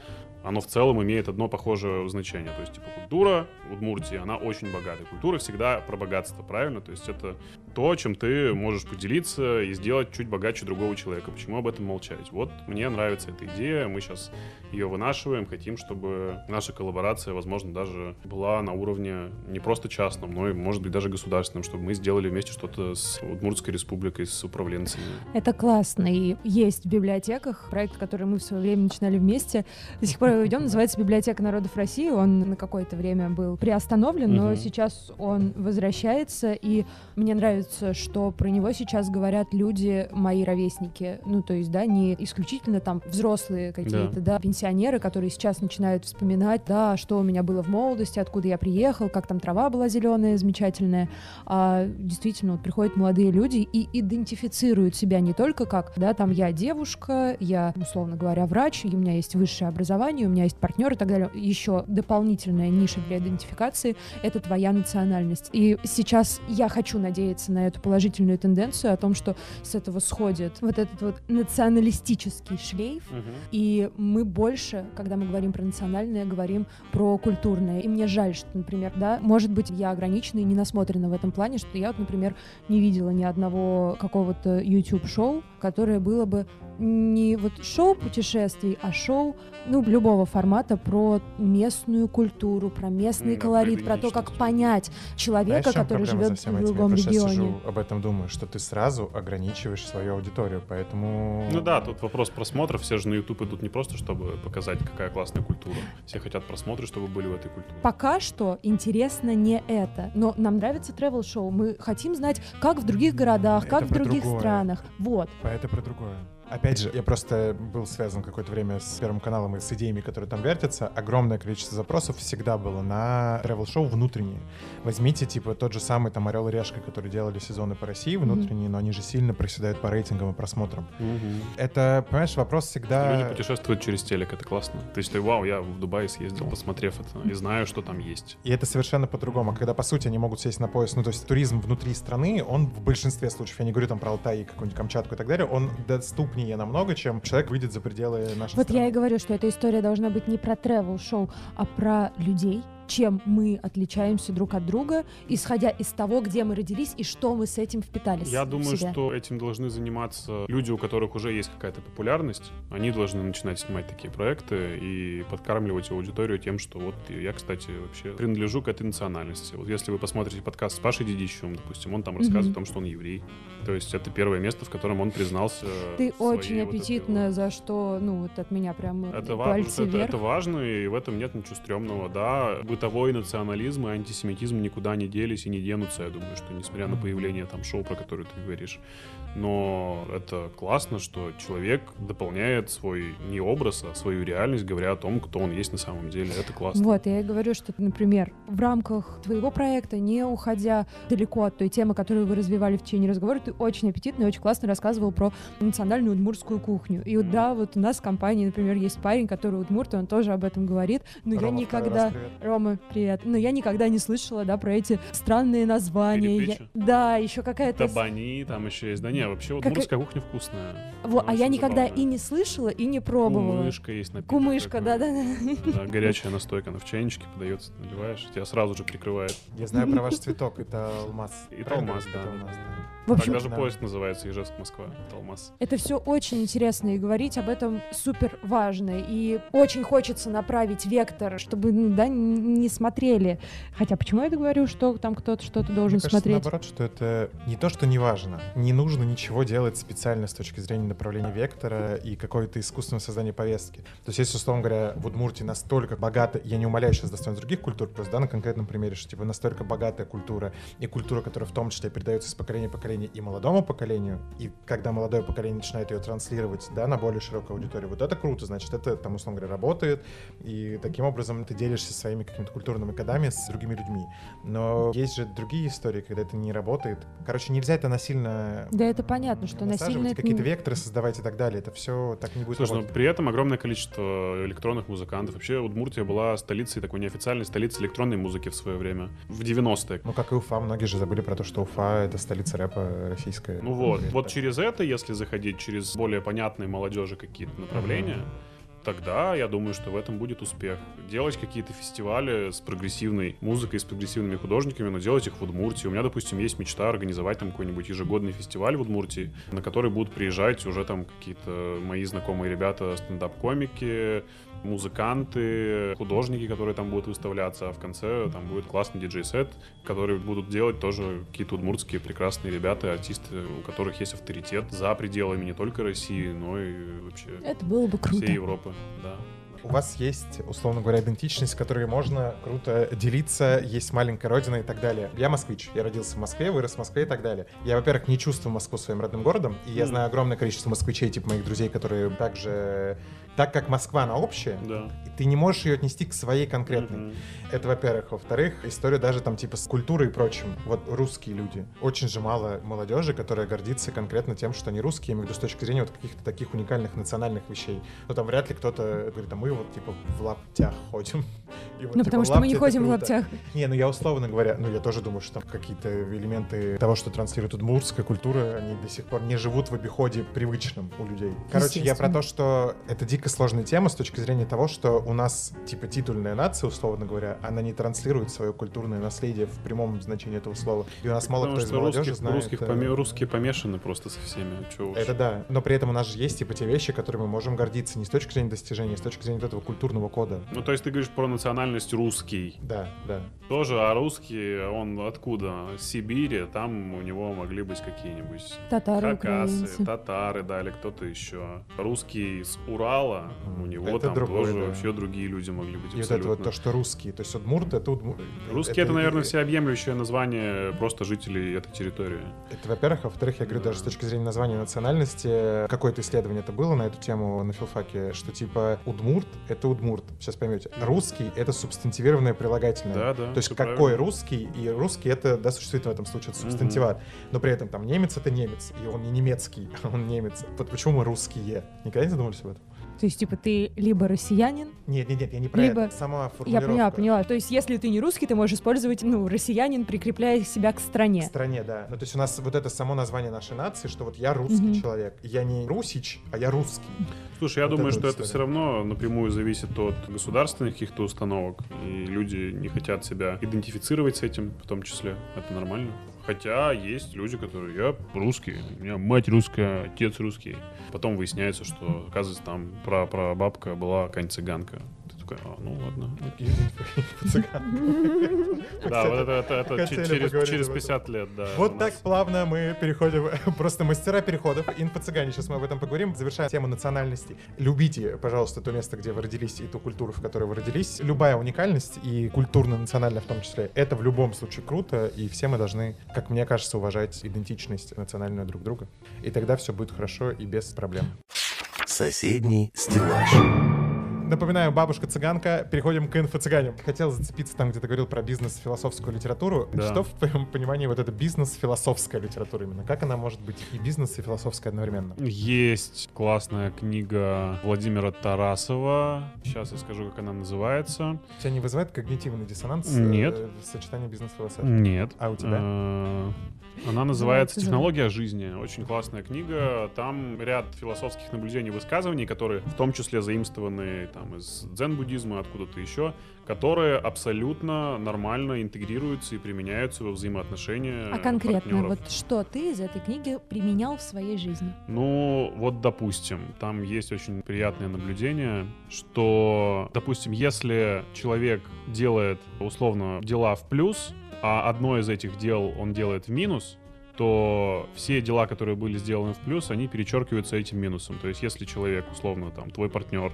оно в целом имеет одно похожее значение. То есть, типа, культура Удмуртии, она очень богатая. Культура всегда про богатство, правильно? То есть, это то, чем ты можешь поделиться и сделать чуть богаче другого человека. Почему об этом молчать? Вот мне нравится эта идея, мы сейчас ее вынашиваем, хотим, чтобы наша коллаборация, возможно, даже была на уровне не просто частном, но и, может быть, даже государственном, чтобы мы сделали вместе что-то с Удмуртской республикой, с управленцами. Это классно. И есть в библиотеках проект, который мы в свое время начинали вместе. До сих пор его ведем, называется «Библиотека народов России». Он на какое-то время был приостановлен, но Мгм. сейчас он возвращается, и мне нравится, что про него сейчас говорят люди, мои ровесники. Ну, то есть, да, не исключительно там взрослые какие-то, да, пенсионеры, которые сейчас начинают вспоминать, да, что у меня было в молодости, откуда я приехал, как там трава была зеленая, замечательная. А действительно, вот приходят молодые люди и идентифицируют себя не только как, да, там я девушка, я, условно говоря, врач, у меня есть высшее образование, у меня есть партнер и так далее. Еще дополнительная ниша для идентификации — это твоя национальность. И сейчас я хочу надеяться на эту положительную тенденцию о том, что с этого сходит вот этот вот националистический шлейф, и мы больше, когда мы говорим про национальное, говорим про культурное. И мне жаль, что, например, да, может быть, я ограничена и не насмотрена в этом плане, что я вот, например, не видела ни одного какого-то YouTube-шоу, которое было бы не вот шоу путешествий, а шоу, ну, любого формата про местную культуру, про местный да, колорит, про то, как понять человека, Знаешь, в который живет в этим? Я другом регионе. сижу, об этом думаю, что ты сразу ограничиваешь свою аудиторию, поэтому... Ну да, тут вопрос просмотров. Все же на YouTube идут не просто, чтобы показать, какая классная культура. Все хотят просмотры, чтобы были в этой культуре. Пока что интересно не это, но нам нравится travel шоу Мы хотим знать, как в других городах, Это как в про других другое. странах. Вот. Это про другое. Опять же, я просто был связан какое-то время с Первым каналом и с идеями, которые там вертятся. Огромное количество запросов всегда было на travel-шоу внутренние. Возьмите, типа, тот же самый там «Орел и Решка», который делали сезоны по России внутренние, но они же сильно проседают по рейтингам и просмотрам. Это, понимаешь, вопрос всегда... Люди путешествуют через телек, это классно. То есть ты, вау, я в Дубае съездил, посмотрев это, и знаю, что там есть. И это совершенно по-другому. Когда, по сути, они могут сесть на поезд, ну, то есть туризм внутри страны, он в большинстве случаев, я не говорю там про Алтай, какую-нибудь Камчатку и так далее, он доступнее намного, чем человек выйдет за пределы нашей Вот страны. я и говорю, что эта история должна быть не про travel шоу а про людей, чем мы отличаемся друг от друга, исходя из того, где мы родились и что мы с этим впитали. Я думаю, себя. что этим должны заниматься люди, у которых уже есть какая-то популярность. Они должны начинать снимать такие проекты и подкармливать аудиторию тем, что вот я, кстати, вообще принадлежу к этой национальности. Вот если вы посмотрите подкаст с Пашей Дедищевым, допустим, он там рассказывает Мгм. о том, что он еврей. То есть это первое место, в котором он признался. Ты очень аппетитно, вот- за что, ну, вот от меня прям Это, ва- это, вверх. это важно, и в этом нет ничего стрёмного. Да, бытовой национализм и антисемитизм никуда не делись и не денутся, я думаю, что несмотря на появление там шоу, про которое ты говоришь. Но это классно, что человек дополняет свой не образ, а свою реальность, говоря о том, кто он есть на самом деле. Это классно. Вот, я и говорю, что, например, в рамках твоего проекта, не уходя далеко от той темы, которую вы развивали в течение разговора, ты очень аппетитно и очень классно рассказывал про национальную удмуртскую кухню. И вот Мгм. да, вот у нас в компании, например, есть парень, который удмурт, и он тоже об этом говорит, но я Рома, второй никогда... раз привет. Рома, привет. Но я никогда не слышала, да, про эти странные названия. Я-? Да, еще какая-то... Табани там еще есть. Да не, вообще вот Как- удмуртская кухня вкусная. Во, а я никогда забавная. и не слышала, и не пробовала. Кумышка есть напиток Кумышка, да-да-да. Да, горячая настойка, она в чайничке подается, наливаешь, тебя сразу же прикрывает. Я знаю про ваш <laughs> цветок, это алмаз. Это алмаз, да. В общем, Так даже да. поезд называется Ижевск-Москва, Талмас. Это все очень интересно, и говорить об этом супер важно. И очень хочется направить вектор, чтобы ну, да, не смотрели. Хотя почему я это говорю, что там кто-то что-то должен Мне кажется, смотреть? наоборот, что это не то, что не важно. Не нужно ничего делать специально с точки зрения направления вектора и какой-то искусственного создания повестки. То есть, если, условно говоря, в Удмуртии настолько богато, я не умоляю сейчас достоинств других культур, просто да, на конкретном примере, что типа настолько богатая культура и культура, которая в том числе передается из поколения в поколение и молодому поколению, и когда молодое поколение начинает ее транслировать, да, на более широкую аудиторию, вот это круто, значит, это там, условно говоря, работает, и таким образом ты делишься своими какими-то культурными кодами с другими людьми. Но есть же другие истории, когда это не работает. Короче, нельзя это насильно Да это понятно, что насильно какие-то векторы создавать и так далее. Это все так не будет Слушай, ну работать. при этом огромное количество электронных музыкантов. Вообще Удмуртия была столицей, такой неофициальной столицей электронной музыки в свое время. В 90-е. Ну, как и Уфа, многие же забыли про то, что Уфа — это столица рэпа российская. Ну вот, Или вот так. через это, если заходить через более понятные молодежи какие-то направления, тогда я думаю, что в этом будет успех. Делать какие-то фестивали с прогрессивной музыкой, с прогрессивными художниками, но делать их в Удмуртии. У меня, допустим, есть мечта организовать там какой-нибудь ежегодный фестиваль в Удмуртии, на который будут приезжать уже там какие-то мои знакомые ребята, стендап-комики, музыканты, художники, которые там будут выставляться, а в конце там будет классный диджей-сет, который будут делать тоже какие-то удмуртские прекрасные ребята, артисты, у которых есть авторитет за пределами не только России, но и вообще Это было бы круто. всей Европы, да. У вас есть, условно говоря, идентичность, которой можно круто делиться, есть маленькая родина и так далее. Я москвич, я родился в Москве, вырос в Москве и так далее. Я, во-первых, не чувствую Москву своим родным городом, и я знаю огромное количество москвичей, типа моих друзей, которые также... Так как Москва, она общая, Да. и ты не можешь ее отнести к своей конкретной. Мгм. Это, во-первых. Во-вторых, история даже там типа с культурой и прочим. Вот русские люди. Очень же мало молодежи, которая гордится конкретно тем, что они русские, я имею в виду с точки зрения вот каких-то таких уникальных национальных вещей. Ну там вряд ли кто-то говорит, а мы вот типа в лаптях ходим. <laughs> И вот, Ну, типа, потому что мы не ходим в лаптях. Не, ну я условно говоря, ну я тоже думаю, что там какие-то элементы того, что транслирует удмуртская культура, они до сих пор не живут в обиходе привычном у людей. Короче, я про то, что это дико сложная тема с точки зрения того, что у нас, типа, титульная нация, условно говоря, она не транслирует свое культурное наследие в прямом значении этого слова. И у нас мало Потому кто из молодежи русских, знает... русских э, поме- русские помешаны просто со всеми. Чё уж. Это да. Но при этом у нас же есть, типа, те вещи, которыми мы можем гордиться не с точки зрения достижения, а с точки зрения вот этого культурного кода. Ну, то есть ты говоришь про национальность русский. Да, да. Тоже, а русский, он откуда? Сибири, там у него могли быть какие-нибудь Татары, украинцы. татары, да, или кто-то еще. Русский с Урала, у него Это там другое, тоже да. вообще другие люди могли быть И вот это абсолютно. вот то, что русские. То есть удмурт — это удмурт. Русские это, наверное, всеобъемлющее название просто жителей этой территории. Это, во-первых. Во-вторых, я говорю, даже с точки зрения названия национальности, какое-то исследование это было на эту тему на филфаке, что типа удмурт — это удмурт. Сейчас поймете. Русский — это субстантивированное прилагательное. Да, да. То есть какой правильно. русский, и русский это, да, существует в этом случае, это субстантиват. Но при этом там немец это немец, и он не немецкий, а <laughs> он немец. Вот почему мы русские? Никогда не задумывались об этом? То есть, типа, ты либо россиянин, Нет, нет, нет, я не про Либо- это. Сама я формулировка. поняла, поняла. То есть, если ты не русский, ты можешь использовать, ну, россиянин, прикрепляя себя к стране. стране, да. Ну, то есть у нас вот это само название нашей нации, что вот я русский Мгм. человек. Я не русич, а я русский. Слушай, я Вот думаю, что вот это история. все равно напрямую зависит от государственных каких-то установок, и люди не хотят себя идентифицировать с этим, в том числе. Это нормально. Хотя есть люди, которые я русский, у меня мать русская, отец русский. Потом выясняется, что, оказывается, там про, про бабка была какая-нибудь цыганка. Такой, а, ну ладно. <laughs> Да, вот это, через, поговорить через об этом. 50 лет, да. Вот так плавно мы переходим, <laughs> просто мастера переходов, инфо-цыгане, сейчас мы об этом поговорим, завершая тему национальности. Любите, пожалуйста, то место, где вы родились, и ту культуру, в которой вы родились. Любая уникальность, и культурно-национальная в том числе, это в любом случае круто, и все мы должны, как мне кажется, уважать идентичность национальную друг друга. И тогда все будет хорошо и без проблем. Соседний стеллаж. Напоминаю, бабушка-цыганка. Переходим к инфо-цыганям. Хотел зацепиться там, где ты говорил про бизнес-философскую литературу. Да. Что в твоем понимании вот это бизнес-философская литература именно? Как она может быть и бизнес, и философская одновременно? Есть классная книга Владимира Тарасова. Сейчас я скажу, как она называется. Тебя не вызывает когнитивный диссонанс? э, Нет. сочетание бизнес-философии? Нет. А у тебя? Э, Она называется «Технология жизни». Очень классная книга. Там ряд философских наблюдений и высказываний, которые в том числе заимствованы там, там из дзен-буддизма, откуда-то еще, которые абсолютно нормально интегрируются и применяются во взаимоотношения А конкретно, партнеров. вот что ты из этой книги применял в своей жизни? Ну, вот, допустим, там есть очень приятное наблюдение, что, допустим, если человек делает, условно, дела в плюс, а одно из этих дел он делает в минус, то все дела, которые были сделаны в плюс, они перечеркиваются этим минусом. То есть, если человек, условно, там, твой партнер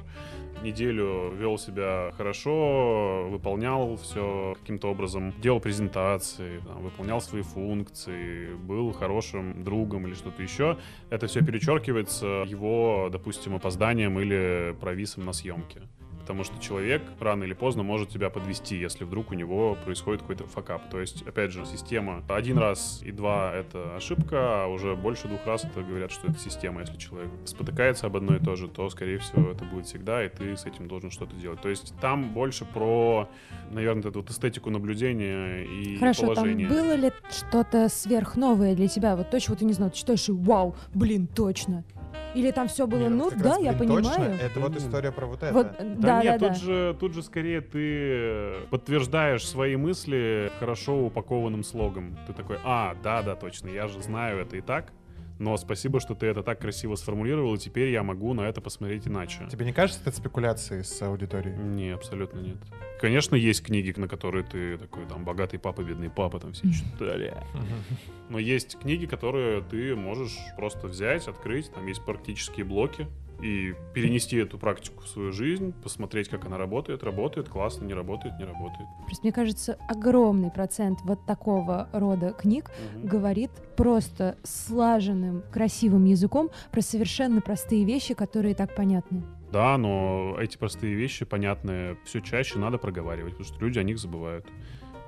неделю вел себя хорошо, выполнял все каким-то образом, делал презентации, там, выполнял свои функции, был хорошим другом или что-то еще, это все перечеркивается его, допустим, опозданием или провисом на съемке. Потому что человек рано или поздно может тебя подвести, если вдруг у него происходит какой-то факап. То есть, опять же, система один раз и два — это ошибка, а уже больше двух раз это говорят, что это система. Если человек спотыкается об одно и то же, то, скорее всего, это будет всегда, и ты с этим должен что-то делать. То есть там больше про, наверное, эту вот эстетику наблюдения и Хорошо, положения. там было ли что-то сверхновое для тебя? Вот точно, вот ты не знаю, ты читаешь и вау, блин, точно. Или там все было, Не, ну да, раз, я блин, точно, понимаю. это вот история про вот это. Вот, Да, да, да, нет, да. тут же, тут же скорее ты подтверждаешь свои мысли хорошо упакованным слогом. Ты такой, а, да, да, точно, я же знаю это и так, но спасибо, что ты это так красиво сформулировал, и теперь я могу на это посмотреть иначе. Тебе не кажется это спекуляцией с аудиторией? Не, абсолютно нет. Конечно, есть книги, на которые ты такой, там, богатый папа, бедный папа, там все читали. Но есть книги, которые ты можешь просто взять, открыть, там есть практические блоки, и перенести эту практику в свою жизнь, посмотреть, как она работает, работает, классно, не работает, не работает. Просто мне кажется, огромный процент вот такого рода книг Мгм. говорит просто слаженным, красивым языком про совершенно простые вещи, которые так понятны. Да, но эти простые вещи, понятные, все чаще надо проговаривать, потому что люди о них забывают.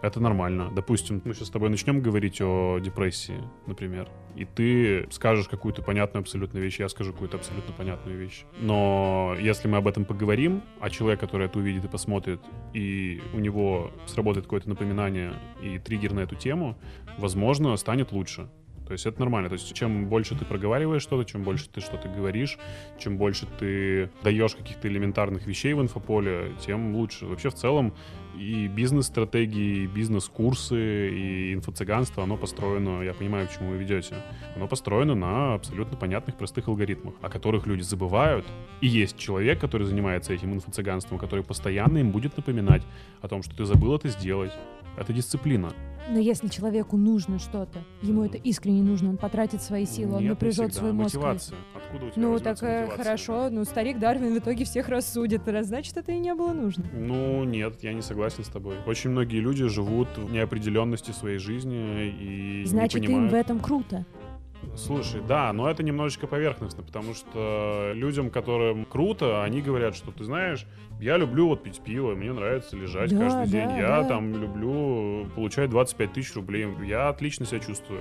Это нормально. Допустим, мы сейчас с тобой начнем говорить о депрессии, например, и ты скажешь какую-то понятную абсолютно вещь, я скажу какую-то абсолютно понятную вещь. Но если мы об этом поговорим, а человек, который это увидит и посмотрит, и у него сработает какое-то напоминание и триггер на эту тему, возможно, станет лучше. То есть это нормально. То есть чем больше ты проговариваешь что-то, чем больше ты что-то говоришь, чем больше ты даешь каких-то элементарных вещей в инфополе, тем лучше. Вообще в целом и бизнес-стратегии, и бизнес-курсы, и инфо-цыганство, оно построено, я понимаю, к чему вы ведете, оно построено на абсолютно понятных, простых алгоритмах, о которых люди забывают. И есть человек, который занимается этим инфо-цыганством, который постоянно им будет напоминать о том, что ты забыл это сделать. Это дисциплина. Но если человеку нужно что-то, ему это искренне нужно, он потратит свои силы, он Нет, напряжет свой мозг. Мотивация. Откуда у тебя Ну, так э, мотивация? хорошо, ну, старик Дарвин в итоге всех рассудит, раз значит, это и не было нужно. Ну, нет, я не согласен с тобой. Очень многие люди живут в неопределенности своей жизни и Значит, не им понимают. в этом круто. Слушай, да, но это немножечко поверхностно, потому что людям, которым круто, они говорят, что ты знаешь, я люблю вот пить пиво, мне нравится лежать Да, каждый день, да, я да. там люблю получать 25 тысяч рублей, я отлично себя чувствую.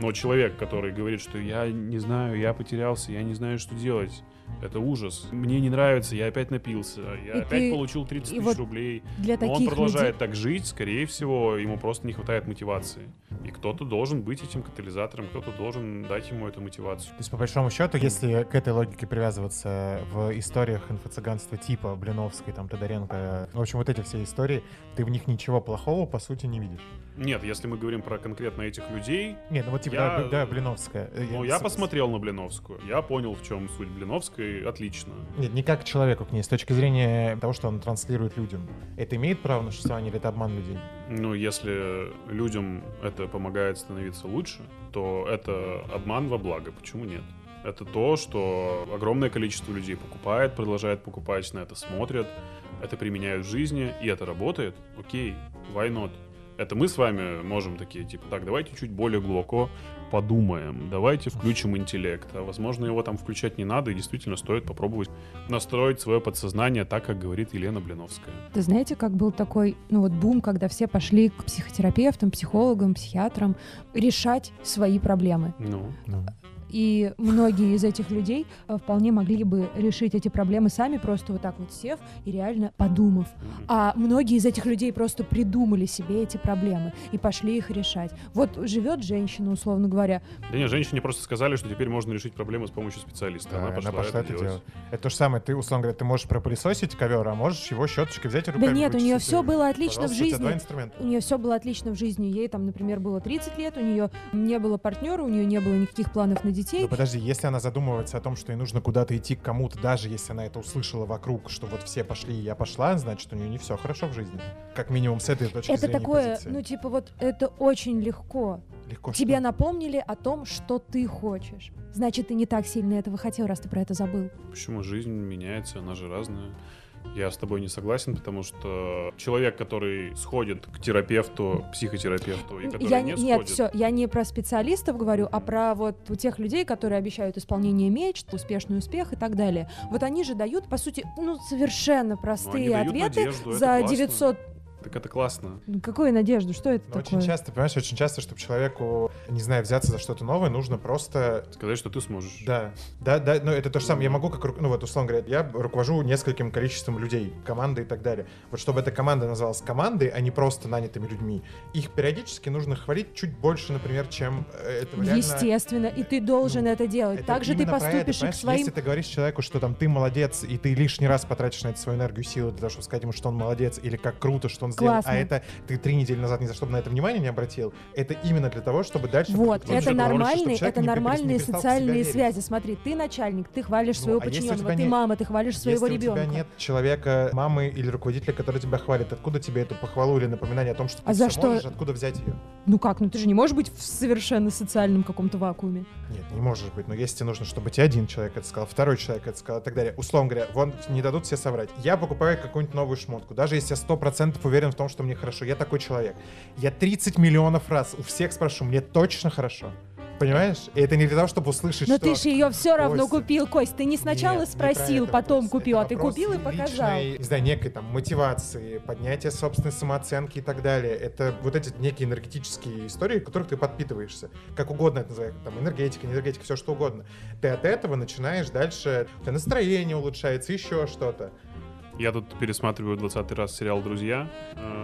Но человек, который говорит, что я не знаю, я потерялся, я не знаю, что делать, это ужас. Мне не нравится, я опять напился, я И опять ты- получил 30 и тысяч вот рублей. Для Но он продолжает людей... так жить, скорее всего, ему просто не хватает мотивации. И кто-то должен быть этим катализатором, кто-то должен дать ему эту мотивацию. То есть, по большому счету, если к этой логике привязываться в историях инфо-цыганства типа Блиновской, там, Тодоренко, в общем, вот эти все истории, ты в них ничего плохого, по сути, не видишь. Нет, если мы говорим про конкретно этих людей, Нет, ну вот типа, Я- да, да, Блиновская. Э, ну, я с- посмотрел на Блиновскую, я понял, в чем суть Блиновской, отлично. Нет, не как человеку к ней, с точки зрения того, что он транслирует людям. Это имеет право на существование или это обман людей? Ну, если людям это помогает становиться лучше, то это обман во благо, почему нет? Это то, что огромное количество людей покупает, продолжает покупать, на это смотрят, это применяют в жизни, и это работает, окей, why not? Это мы с вами можем такие, типа, так, давайте чуть более глубоко подумаем, давайте включим интеллект. А возможно, его там включать не надо, и действительно стоит попробовать настроить свое подсознание так, как говорит Елена Блиновская. Ты знаете, как был такой, ну вот бум, когда все пошли к психотерапевтам, психологам, психиатрам решать свои проблемы. Ну, Ну. И многие из этих людей э, вполне могли бы решить эти проблемы сами, просто вот так вот сев и реально подумав. А многие из этих людей просто придумали себе эти проблемы и пошли их решать. Вот живет женщина, условно говоря, Да нет, женщине просто сказали, что теперь можно решить проблемы с помощью специалиста. Да, она пошла, это, делать. делать. Это то же самое, ты, условно говоря, ты можешь пропылесосить ковер, а можешь его щеточкой взять и руками Да нет, у нее все было отлично в Пожалуйста, у тебя два жизни. инструмента. У нее все было отлично в жизни. Ей там, например, было 30 лет, у нее не было партнера, у нее не было никаких планов на детей. Ну подожди, если она задумывается о том, что ей нужно куда-то идти к кому-то, даже если она это услышала вокруг, что вот все пошли, и я пошла, значит, у нее не все хорошо в жизни. Как минимум с этой точки Это зрения такое, позиции. ну типа вот это очень легко. Легко Тебе что? напомнили о том, что ты хочешь. Значит, ты не так сильно этого хотел, раз ты про это забыл. Почему жизнь меняется, она же разная. Я с тобой не согласен, потому что человек, который сходит к терапевту, психотерапевту, и который Я не не- нет, сходит, все, я не про специалистов говорю, а про вот у тех людей, которые обещают исполнение мечт, успешный успех и так далее. Вот они же дают, по сути, ну совершенно но они простые ответы надежду, за классно. 900. Так это классно. Ну, Какую надежду? Что это Но такое? очень часто, понимаешь, очень часто, чтобы человеку, не знаю, взяться за что-то новое, нужно просто Сказать, что ты сможешь. Да, да, да, но это то же самое. Я могу, как, ну вот, условно говоря, я руковожу нескольким количеством людей, команды и так далее. Вот чтобы эта команда называлась командой, а не просто нанятыми людьми, их периодически нужно хвалить чуть больше, например, чем э, этого реально... Естественно, и ты должен Ну, это делать. Это Так же ты про это, поступишь и к своим... Если ты говоришь человеку, что там ты молодец, и ты лишний раз потратишь на это свою энергию и силы для того, чтобы сказать ему, что он молодец, или как круто, что он сделал, Классно. а это ты три недели назад ни за что бы на это внимание не обратил, это именно для того, чтобы дальше... Вот, это нормальные, это нормальные социальные связи. Смотри, ты начальник, ты хвалишь Ну, своего а подчиненного, ты мама, ты хвалишь своего Если ребенка. у тебя нет человека, мамы или руководителя, который тебя хвалит, откуда тебе эту похвалу или напоминание о том, что ты А за что? можешь, откуда взять ее? Ну как, ну ты же не можешь быть в совершенно социальном каком-то вакууме. Нет, не можешь быть. Но если тебе нужно, чтобы тебе один человек это сказал, второй человек это сказал и так далее. Условно говоря, вон не дадут все соврать. Я покупаю какую-нибудь новую шмотку. Даже если я сто процентов уверен в том, что мне хорошо. Я такой человек. Я 30 миллионов раз у всех спрошу, мне точно хорошо. Понимаешь? И это не для того, чтобы услышать, Но что... ты же ее все равно Костя. купил, Кость. Ты не сначала Нет, не про спросил, это потом вопрос. купил, Это а ты купил и показал. личной, Не знаю, некой там мотивации, поднятия собственной самооценки и так далее. Это вот эти некие энергетические истории, в которых ты подпитываешься. Как угодно это называется. Там энергетика, не энергетика, все что угодно. Ты от этого начинаешь дальше... У тебя настроение улучшается, еще что-то. Я тут пересматриваю 20 раз сериал «Друзья».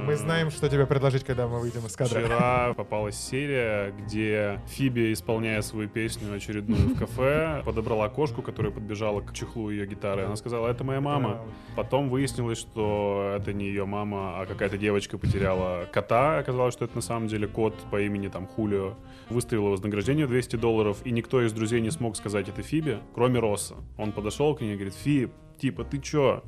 Мы Э, знаем, что тебе предложить, когда мы выйдем из кадра. Вчера попалась серия, где Фиби, исполняя свою песню очередную в кафе, <laughs> подобрала кошку, которая подбежала к чехлу ее гитары. Она сказала, это моя мама. Потом выяснилось, что это не ее мама, а какая-то девочка потеряла кота. Оказалось, что это на самом деле кот по имени там Хулио. Выставила вознаграждение 200 долларов, и никто из друзей не смог сказать это Фиби, кроме Росса. Он подошел к ней и говорит, Фиб, типа, ты чё?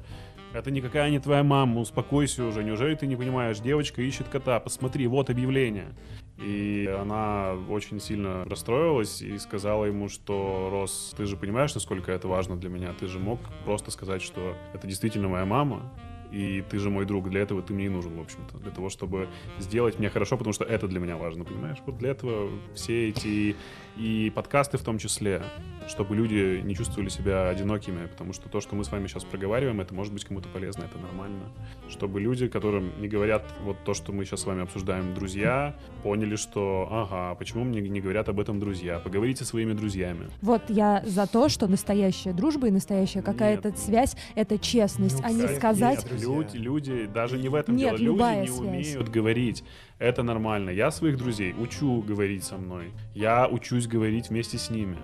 Это никакая не твоя мама, успокойся уже. Неужели ты не понимаешь? Девочка ищет кота, посмотри, вот объявление. И она очень сильно расстроилась и сказала ему, что Рос, ты же понимаешь, насколько это важно для меня. Ты же мог просто сказать, что это действительно моя мама, и ты же мой друг, для этого ты мне и нужен, в общем-то. Для того, чтобы сделать мне хорошо, потому что это для меня важно, понимаешь? Вот для этого все эти и подкасты в том числе, чтобы люди не чувствовали себя одинокими, потому что то, что мы с вами сейчас проговариваем, это может быть кому-то полезно, это нормально. Чтобы люди, которым не говорят вот то, что мы сейчас с вами обсуждаем, друзья, поняли, что, ага, почему мне не говорят об этом друзья? Поговорите со своими друзьями. Вот я за то, что настоящая дружба и настоящая какая-то связь — это честность, Ну, а не сказать... нет. Люди, люди, даже не в этом Нет, дело, люди не связь. умеют говорить. Это нормально. Я своих друзей учу говорить со мной. Я учусь говорить вместе с ними.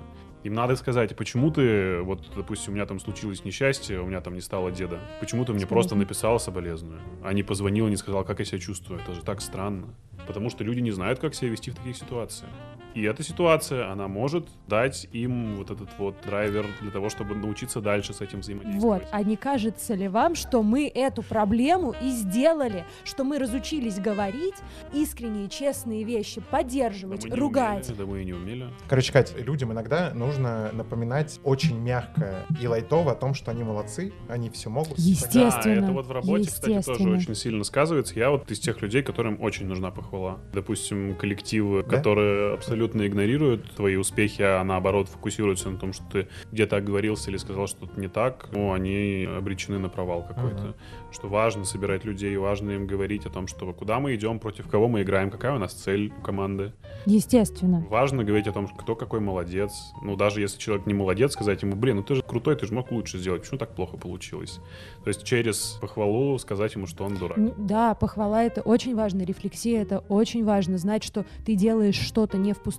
Им надо сказать, почему ты, вот, допустим, у меня там случилось несчастье, у меня там не стало деда. Почему ты мне Скажи. просто написал соболезную, а не позвонил, не сказал, как я себя чувствую. Это же так странно. Потому что люди не знают, как себя вести в таких ситуациях. И эта ситуация, она может дать им вот этот вот драйвер для того, чтобы научиться дальше с этим Вот, взаимодействовать. а не кажется ли вам, что мы эту проблему и сделали, что мы разучились говорить искренние, честные вещи, Да поддерживать, не ругать? умели, да мы и не умели. Короче, Кать, людям иногда нужно напоминать очень мягко и лайтово о том, что они молодцы, они все могут. Естественно. Да, это вот в работе, кстати, тоже очень сильно сказывается. Я вот из тех людей, которым очень нужна похвала. Допустим, коллективы, Да? которые абсолютно абсолютно игнорируют твои успехи, а наоборот фокусируются на том, что ты где-то оговорился или сказал что-то не так, ну, они обречены на провал какой-то. Ага. Что важно собирать людей, важно им говорить о том, что куда мы идем, против кого мы играем, какая у нас цель у команды. Естественно. Важно говорить о том, кто какой молодец. Ну, даже если человек не молодец, сказать ему, блин, ну ты же крутой, ты же мог лучше сделать. Почему так плохо получилось? То есть через похвалу сказать ему, что он дурак. Да, похвала это очень важно, рефлексия это очень важно. Знать, что ты делаешь что-то не в пустоту,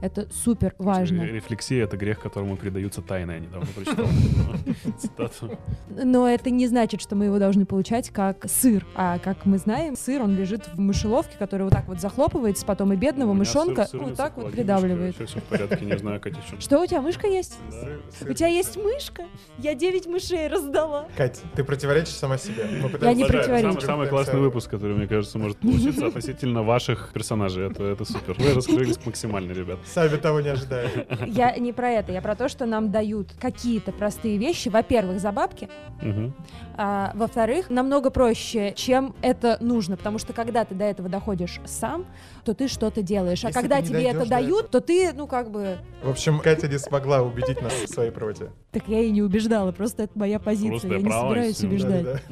это супер важно. Рефлексия — это грех, которому предаются тайны. Я недавно прочитал <laughs> цитату. Но это не значит, что мы его должны получать как сыр. А как мы знаем, сыр, он лежит в мышеловке, которая вот так вот захлопывается, потом и бедного мышонка сыр- вот так вот придавливает. Все, все в порядке, не знаю, Катя. Что, у тебя мышка есть? У тебя есть мышка? Я 9 мышей раздала. Кать, ты противоречишь сама себе. Я не противоречу. Самый, классный выпуск, который, мне кажется, может получиться <laughs> относительно ваших персонажей. Это, это супер. Вы раскрылись максимально, <laughs> ребят. Сами того не ожидая. Я не про это, я про то, что нам дают какие-то простые вещи. Во-первых, за бабки, Мгм. а во-вторых, намного проще, чем это нужно. Потому что когда ты до этого доходишь сам, то ты что-то делаешь. А Если когда тебе это дают, то ты, ну как бы... В общем, Катя не смогла убедить нас в своей правоте. Так я и не убеждала, просто это моя позиция. Просто я я не собираюсь убеждать.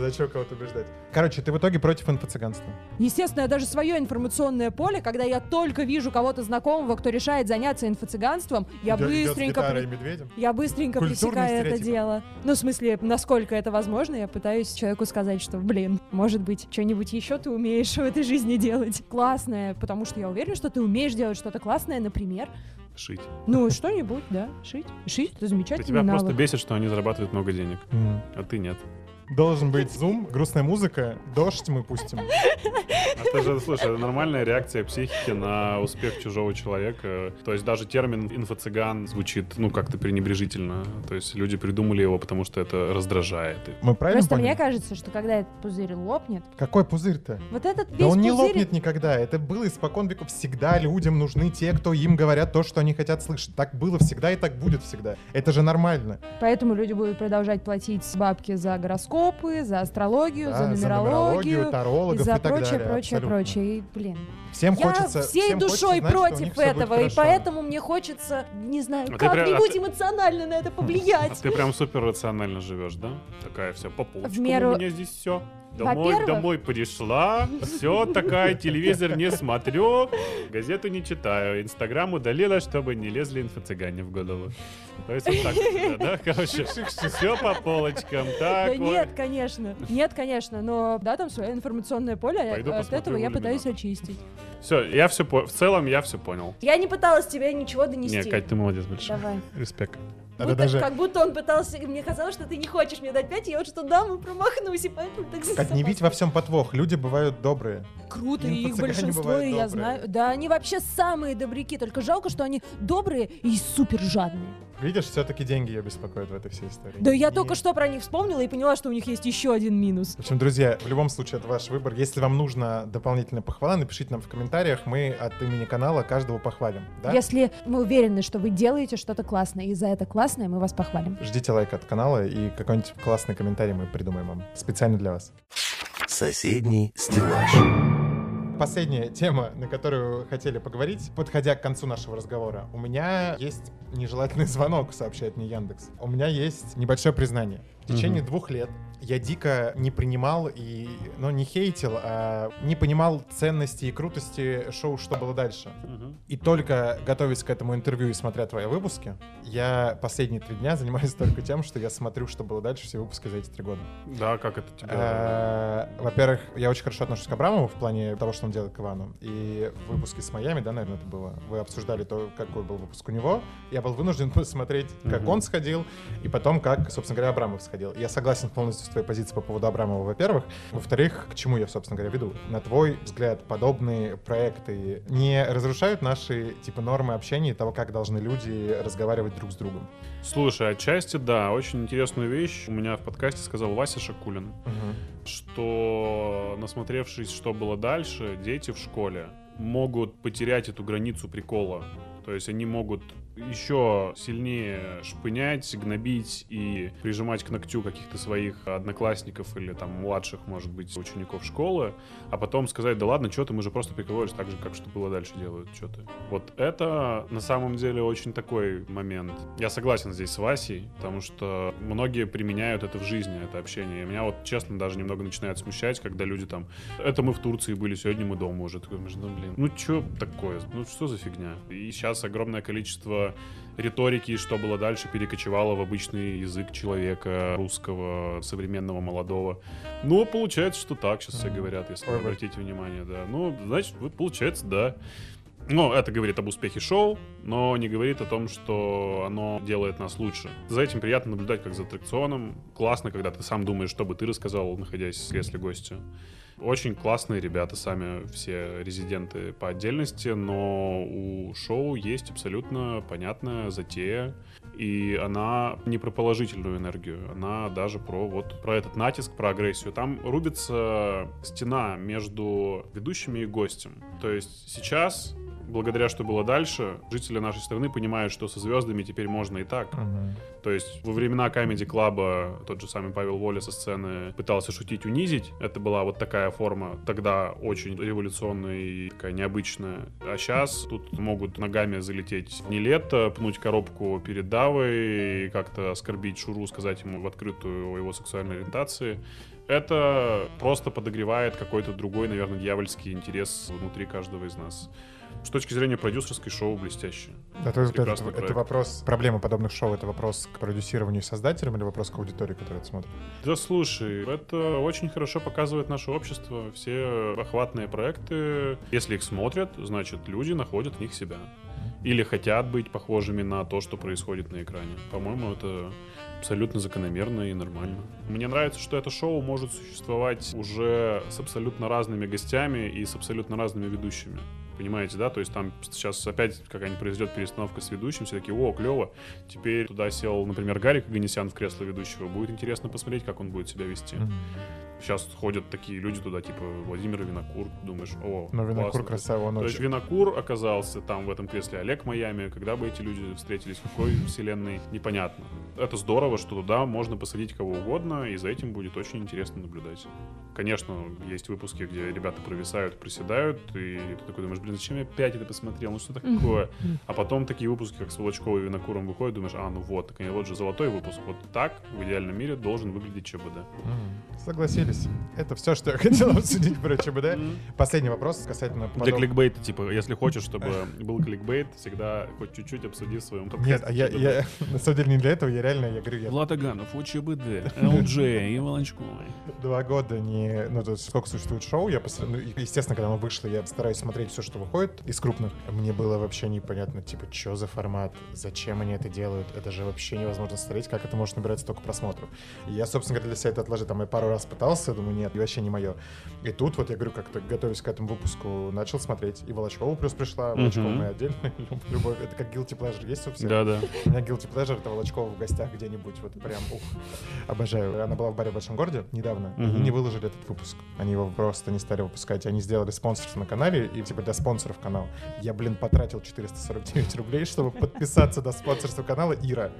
Зачем кого-то убеждать? Короче, ты в итоге против инфо-цыганства. Естественно, я даже свое информационное поле, когда я только вижу кого-то знакомого, кто решает заняться инфо-цыганством, я с быстренько... гитарой при-. Я быстренько Культурные пресекаю это дело. Ну, в смысле, насколько это возможно, я пытаюсь человеку сказать, что, блин, может быть, что-нибудь еще ты умеешь в этой жизни делать. Классное, потому что я уверена, что ты умеешь делать что-то классное, например. Шить. Ну, что-нибудь, да, шить. Шить — это Да замечательный тебя навык. просто бесит, что они зарабатывают много денег, М. а ты нет. Должен быть зум, грустная музыка, дождь мы пустим. Это же, слушай, это нормальная реакция психики на успех чужого человека. То есть даже термин инфо-цыган звучит, ну, как-то пренебрежительно. То есть люди придумали его, потому что это раздражает. Мы правильно Просто поняли? мне кажется, что когда этот пузырь лопнет, Какой пузырь-то? вот этот весь Да он не пузырь... лопнет никогда. Это было испокон веков. Всегда людям нужны те, кто им говорят то, что они хотят слышать. Так было всегда и так будет всегда. Это же нормально. Поэтому люди будут продолжать платить бабки за гороскопы, за астрологию, Да, за нумерологию, и тарологов за и прочее, далее. прочее, Абсолютно. прочее. И, блин, Всем я хочется, всей всем хочется душой знать, у них против этого, и поэтому мне хочется, не знаю, А ты прям- а как-нибудь ты- эмоционально на это <laughs> А повлиять. ты прям супер рационально живешь, да? Такая вся по полочкам меру- у меня здесь все. Домой, домой пришла, все, такая, телевизор не смотрю, газету не читаю, инстаграм удалила, чтобы не лезли инфо-цыгане в голову. То есть вот так, да, короче, все по полочкам, Да так вот. нет, конечно. Нет, конечно, но да, там свое информационное поле, а Пойду от этого я пытаюсь очистить. Все, я все в целом я все понял. Я не пыталась тебе ничего донести. Не, Кать, ты молодец большой. Давай. Респект. Это Будто- даже... Как будто он пытался, мне казалось, что ты не хочешь мне дать 5, я вот что дам и промахнусь, и поэтому так Как не видеть во всем подвох. Люди бывают добрые. Круто, и их большинство, и я добрые. знаю. Да, они вообще самые добряки, только жалко, что они добрые и супер жадные. Видишь, все-таки деньги ее беспокоят в этой всей истории. Да я И- только что про них вспомнила и поняла, что у них есть еще один минус. В общем, друзья, в любом случае, это ваш выбор. Если вам нужна дополнительная похвала, напишите нам в комментариях. Мы от имени канала каждого похвалим. Да? Если мы уверены, что вы делаете что-то классное, и за это классное мы вас похвалим. Ждите лайк от канала и какой-нибудь классный комментарий мы придумаем вам специально для вас. Соседний стеллаж. Последняя тема, на которую хотели поговорить, подходя к концу нашего разговора. У меня есть нежелательный <laughs> звонок, сообщает мне Яндекс. У меня есть небольшое признание. В течение Мгм. двух лет я дико не принимал и, ну, не хейтил, а не понимал ценности и крутости шоу «Что было дальше». И только готовясь к этому интервью и смотря твои выпуски, я последние три дня занимаюсь только тем, что я смотрю, что было дальше, все выпуски за эти три года. Да, как это тебе? Э, Во-первых, я очень хорошо отношусь к Абрамову в плане того, что он делает к Ивану. И в выпуске с Майами, да, наверное, это было. Вы обсуждали то, какой был выпуск у него. Я был вынужден <laughs> посмотреть, как Мгм. он сходил, и потом, как, собственно говоря, Абрамов сходил. Я согласен полностью с твоей позицией по поводу Абрамова, во-первых. Во-вторых, к чему я, собственно говоря, веду? На твой взгляд, подобные проекты не разрушают наши, типа, нормы общения и того, как должны люди разговаривать друг с другом? Слушай, отчасти да, очень интересную вещь у меня в подкасте сказал Вася Шакулин, Мгм. что насмотревшись, что было дальше, дети в школе могут потерять эту границу прикола. То есть они могут еще сильнее шпынять, гнобить и прижимать к ногтю каких-то своих одноклассников или там младших, может быть, учеников школы, а потом сказать, да ладно, что ты, мы же просто прикололись так же, как что было дальше делают, что ты. Вот это на самом деле очень такой момент. Я согласен здесь с Васей, потому что многие применяют это в жизни, это общение. И меня вот, честно, даже немного начинает смущать, когда люди там, это мы в Турции были, сегодня мы дома уже. Такой, ну, блин, ну что такое? Ну что за фигня? И сейчас огромное количество риторики, что было дальше, перекочевало в обычный язык человека, русского, современного, молодого. Ну, получается, что так сейчас все говорят, если вы обратите внимание, да. Ну, значит, вот получается, да. Ну, это говорит об успехе шоу, но не говорит о том, что оно делает нас лучше. За этим приятно наблюдать, как за аттракционом. Классно, когда ты сам думаешь, что бы ты рассказал, находясь в кресле гостя. Очень классные ребята сами, все резиденты по отдельности, но у шоу есть абсолютно понятная затея, и она не про положительную энергию, она даже про вот про этот натиск, про агрессию. Там рубится стена между ведущими и гостем. То есть сейчас благодаря что было дальше, жители нашей страны понимают, что со звездами теперь можно и так. Мгм. То есть во времена Comedy Club тот же самый Павел Воля со сцены пытался шутить, унизить. Это была вот такая форма, тогда очень революционная и такая необычная. А сейчас тут могут ногами залететь в нелето, пнуть коробку перед Давой и как-то оскорбить Шуру, сказать ему в открытую о его сексуальной ориентации. Это просто подогревает какой-то другой, наверное, дьявольский интерес внутри каждого из нас. С точки зрения продюсерской шоу блестяще. Взгляд, это, это вопрос, проблема подобных шоу, это вопрос к продюсированию и создателям или вопрос к аудитории, которая это смотрит? Да слушай, это очень хорошо показывает наше общество. Все охватные проекты, если их смотрят, значит, люди находят в них себя. Или хотят быть похожими на то, что происходит на экране. По-моему, это абсолютно закономерно и нормально. Мне нравится, что это шоу может существовать уже с абсолютно разными гостями и с абсолютно разными ведущими. Понимаете, да? То есть там сейчас опять какая-нибудь произойдет перестановка с ведущим, все такие, о, клево. Теперь туда сел, например, Гарик Ганесян в кресло ведущего. Будет интересно посмотреть, как он будет себя вести. Сейчас ходят такие люди туда, типа Владимир Винокур. Думаешь, о, Но Винокур классно. красава, он То есть. Винокур оказался там в этом кресле, Олег Майами. Когда бы эти люди встретились, в какой вселенной, непонятно. Это здорово, что туда можно посадить кого угодно, и за этим будет очень интересно наблюдать. Конечно, есть выпуски, где ребята провисают, приседают, и ты такой думаешь, блин, зачем я опять это посмотрел, ну что такое? А потом такие выпуски, как с Волочковой и Винокуром выходят, думаешь, а, ну вот, так, вот же золотой выпуск. Вот так в идеальном мире должен выглядеть ЧБД. Согласились. Это все, что я хотел <laughs> обсудить про ЧБД. Последний вопрос касательно... Для кликбейта, типа, если хочешь, чтобы был кликбейт, всегда хоть чуть-чуть обсуди в своем. Нет, а я, ЧБД. я <laughs> на самом деле не для этого, я реально, я говорю, я Влад Аганов, ОЧБД, ЛДЖ и Волочковой. два года не... Ну, то есть сколько существует шоу, я. Ну, естественно, когда оно вышло, я стараюсь смотреть все, что выходит из крупных. Мне было вообще непонятно, типа, что за формат, зачем они это делают, это же вообще невозможно смотреть, как это может набирать столько просмотров. И я, собственно говоря, для себя это отложил. Там я пару раз пытался, думаю, нет, вообще не мое. И тут вот я говорю, как-то готовясь к этому выпуску, начал смотреть. И Волочкова плюс пришла, Волочкова Мгм. моя отдельная <laughs> любовь. Это как guilty pleasure есть у всех? Да-да. У меня guilty pleasure это Волочкова в гостях где-нибудь, вот прям, ух, обожаю. Она была в баре в Большом городе недавно, и Мгм. не выложили этот выпуск. Они его просто не стали выпускать. Они сделали спонсорство на канале, и типа для спонсоров канала. Я, блин, потратил 449 рублей, чтобы подписаться до спонсорства канала Ира.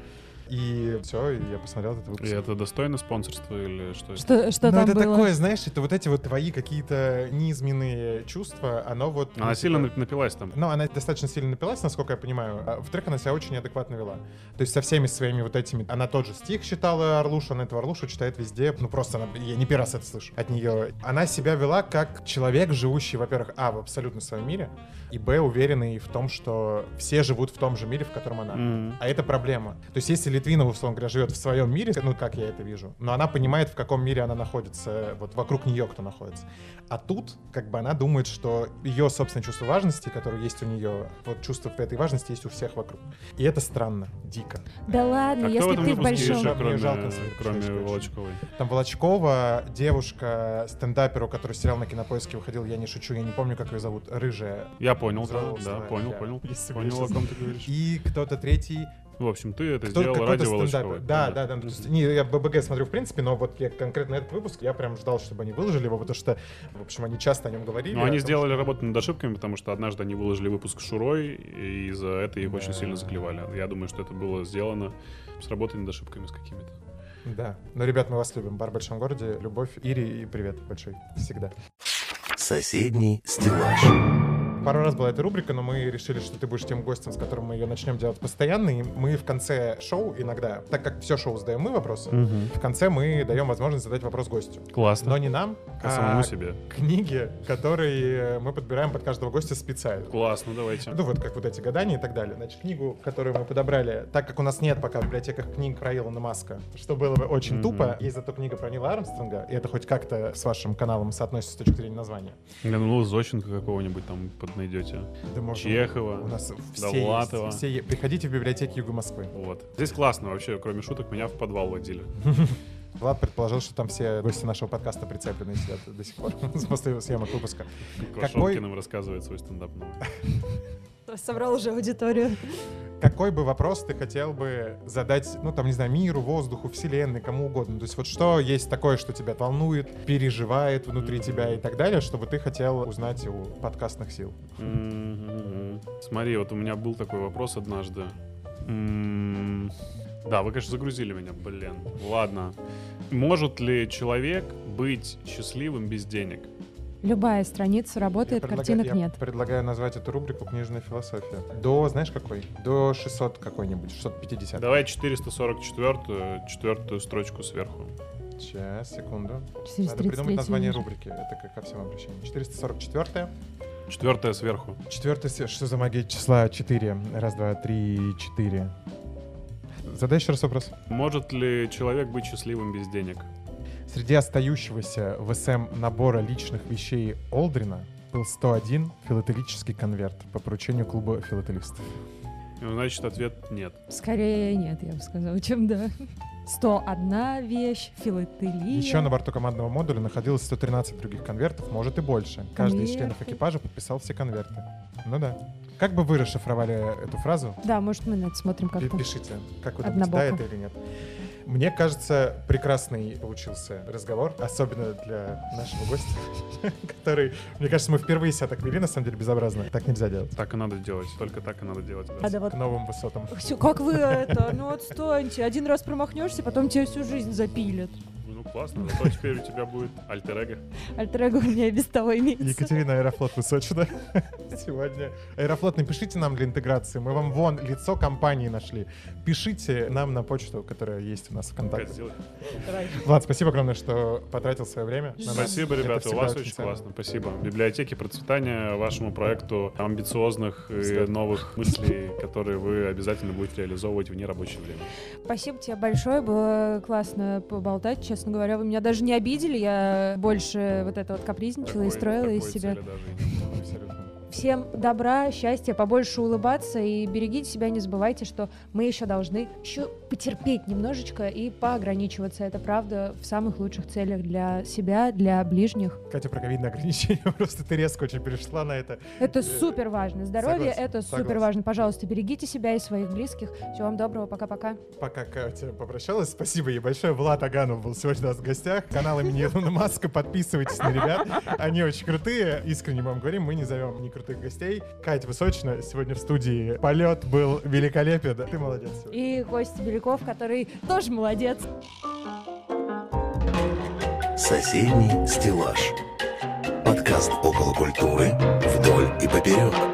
И все, и я посмотрел этот И выпуск. это достойно спонсорства или что? это? Что, что Ну, там это было? такое, знаешь, это вот эти вот твои какие-то низменные чувства, оно вот... ну, Она типа, сильно нап- напилась там. Ну, она достаточно сильно напилась, насколько я понимаю. А во-вторых, она себя очень адекватно вела. То есть со всеми своими вот этими... Она тот же стих читала Орлушу, она этого Орлушу читает везде. Ну, просто она... Я не первый раз это слышу от нее. Она себя вела как человек, живущий, во-первых, а, в абсолютно своем мире, и, б, уверенный в том, что все живут в том же мире, в котором она. Мгм. А это проблема. То есть если Литвинова, условно говоря, живет в своем мире, ну, как я это вижу, но она понимает, в каком мире она находится, вот вокруг нее кто находится. А тут, как бы, она думает, что ее собственное чувство важности, которое есть у нее, вот чувство этой важности есть у всех вокруг. И это странно, дико. Да ладно, А кто в если этом ты в большом... еще, кроме, жалко кроме очень. Волочковой? Там Волочкова, девушка, стендаперу, который сериал на кинопоиске выходил, я не шучу, я не помню, как ее зовут, рыжая. Я понял, да, да, понял, я- понял. Понял, о ком ты говоришь. И кто-то третий, В общем, ты это Кто- сделал ради. Волочковой. Да, да, да. То есть, Не, я ББГ смотрю в принципе, но вот я конкретно этот выпуск, я прям ждал, чтобы они выложили его, потому что, в общем, они часто о нем говорили. Но о они том, сделали работу над ошибками, потому что однажды они выложили выпуск с Шурой, и за это их очень Да. сильно заклевали. Я думаю, что это было сделано с работой над ошибками с какими-то. что- Да. Но, ребят, мы вас любим. Бар в большом городе. Любовь, Ири и привет большой. Всегда. Соседний стеллаж. Пару раз была эта рубрика, но мы решили, что ты будешь тем гостем, с которым мы ее начнем делать постоянно. И мы в конце шоу иногда, так как все шоу задаем мы вопросы, в конце мы даем возможность задать вопрос гостю. Классно. Но не нам, А самому а себе. книги, которые мы подбираем под каждого гостя специально. Классно, давайте. Ну вот как вот эти гадания и так далее. Значит, книгу, которую мы подобрали, так как у нас нет пока в библиотеках книг про Илона Маска, что было бы очень Мгм. тупо, есть зато книга про Нила Армстронга, и это хоть как-то с вашим каналом соотносится с точки зрения названия. Для ну, Зощенко какого-нибудь там под найдете. Да можно- Чехова, У нас все Довлатова. есть. Все Приходите в библиотеки Юга Москвы. Вот. Здесь классно вообще, кроме шуток, меня в подвал водили. <laughs> Влад предположил, что там все гости нашего подкаста прицеплены сидят до сих пор <laughs> после съемок выпуска. Какой- Квашонкин нам рассказывает свой стендап новый. <laughs> Собрал уже аудиторию. Какой бы вопрос ты хотел бы задать, ну, там, не знаю, миру, воздуху, вселенной, кому угодно? То есть вот что есть такое, что тебя волнует, переживает внутри тебя и так далее, чтобы ты хотел узнать у подкастных сил? Смотри, вот у меня был такой вопрос однажды. Да, вы, конечно, загрузили меня, блин. Ладно. Может ли человек быть счастливым без денег? Любая страница работает, Я предлагаю- картинок я нет. предлагаю назвать эту рубрику «Книжная философия». До, знаешь, какой? До 600 какой-нибудь, 650. Давай 444 четвертую строчку сверху. Сейчас, секунду. Надо 433 придумать название ниже. рубрики. Это как ко всем обращениям. 444 Четвертая сверху. Четвертый свет. Что за магия числа 4? Раз, два, три, четыре. Задай еще раз вопрос. Может ли человек быть счастливым без денег? Среди остающегося в СМ набора личных вещей Олдрина был 101 филателический конверт по поручению клуба филателистов. Ну, Значит, ответ нет. Скорее нет, я бы сказала, чем да. 101 вещь, филателия. Еще на борту командного модуля находилось 113 других конвертов, может и больше. Каждый из членов Конверты. экипажа подписал все конверты. Ну да. Как бы вы расшифровали эту фразу? Да, может, мы на это смотрим как-то. Пишите, как вы думаете, да это или нет. Мне кажется, прекрасный получился разговор, особенно для нашего гостя, <laughs> который, мне кажется, мы впервые себя так вели, на самом деле, безобразно. Так нельзя делать. Так и надо делать. Только так и надо делать. да. Надо вот К новым высотам. Как вы это? Ну отстаньте. Один раз промахнешься, потом тебе всю жизнь запилят. Классно. Зато теперь у тебя будет альтер-эго. Альтер-эго у меня и без того имеется. Екатерина Аэрофлот Высочина. <laughs> Сегодня. Аэрофлот, напишите нам для интеграции. Мы вам вон лицо компании нашли. Пишите нам на почту, которая есть у нас в ВКонтакте. Давай. Влад, спасибо огромное, что потратил свое время. Спасибо, ребята, у вас очень ценно. классно. Спасибо. Библиотеки процветания вашему проекту амбициозных и новых мыслей, которые вы обязательно будете реализовывать в нерабочее время. Спасибо тебе большое, было классно поболтать, честно говоря. Вы меня даже не обидели, я больше вот это вот капризничала и Такой- строила из себя. цели даже и. Всем добра, счастья, побольше улыбаться и берегите себя, не забывайте, что мы еще должны еще потерпеть немножечко и поограничиваться. Это правда в самых лучших целях для себя, для ближних. Катя, про ковидные ограничения. <laughs> Просто ты резко очень перешла на это. Это супер важно. Здоровье Согласен, это супер согласен. важно. Пожалуйста, берегите себя и своих близких. Всего вам доброго, пока-пока. Пока Катя попрощалась, спасибо ей большое. Влад Аганов был сегодня у нас в гостях. Канал имени Илона Маска. Подписывайтесь на ребят. Они очень крутые. Искренне вам говорим, мы не зовем не крутых гостей. Катя Высочина сегодня в студии. Полет был великолепен. Ты молодец. сегодня. И Костя Беляков, который тоже молодец. Соседний стеллаж. Подкаст около культуры вдоль и поперек.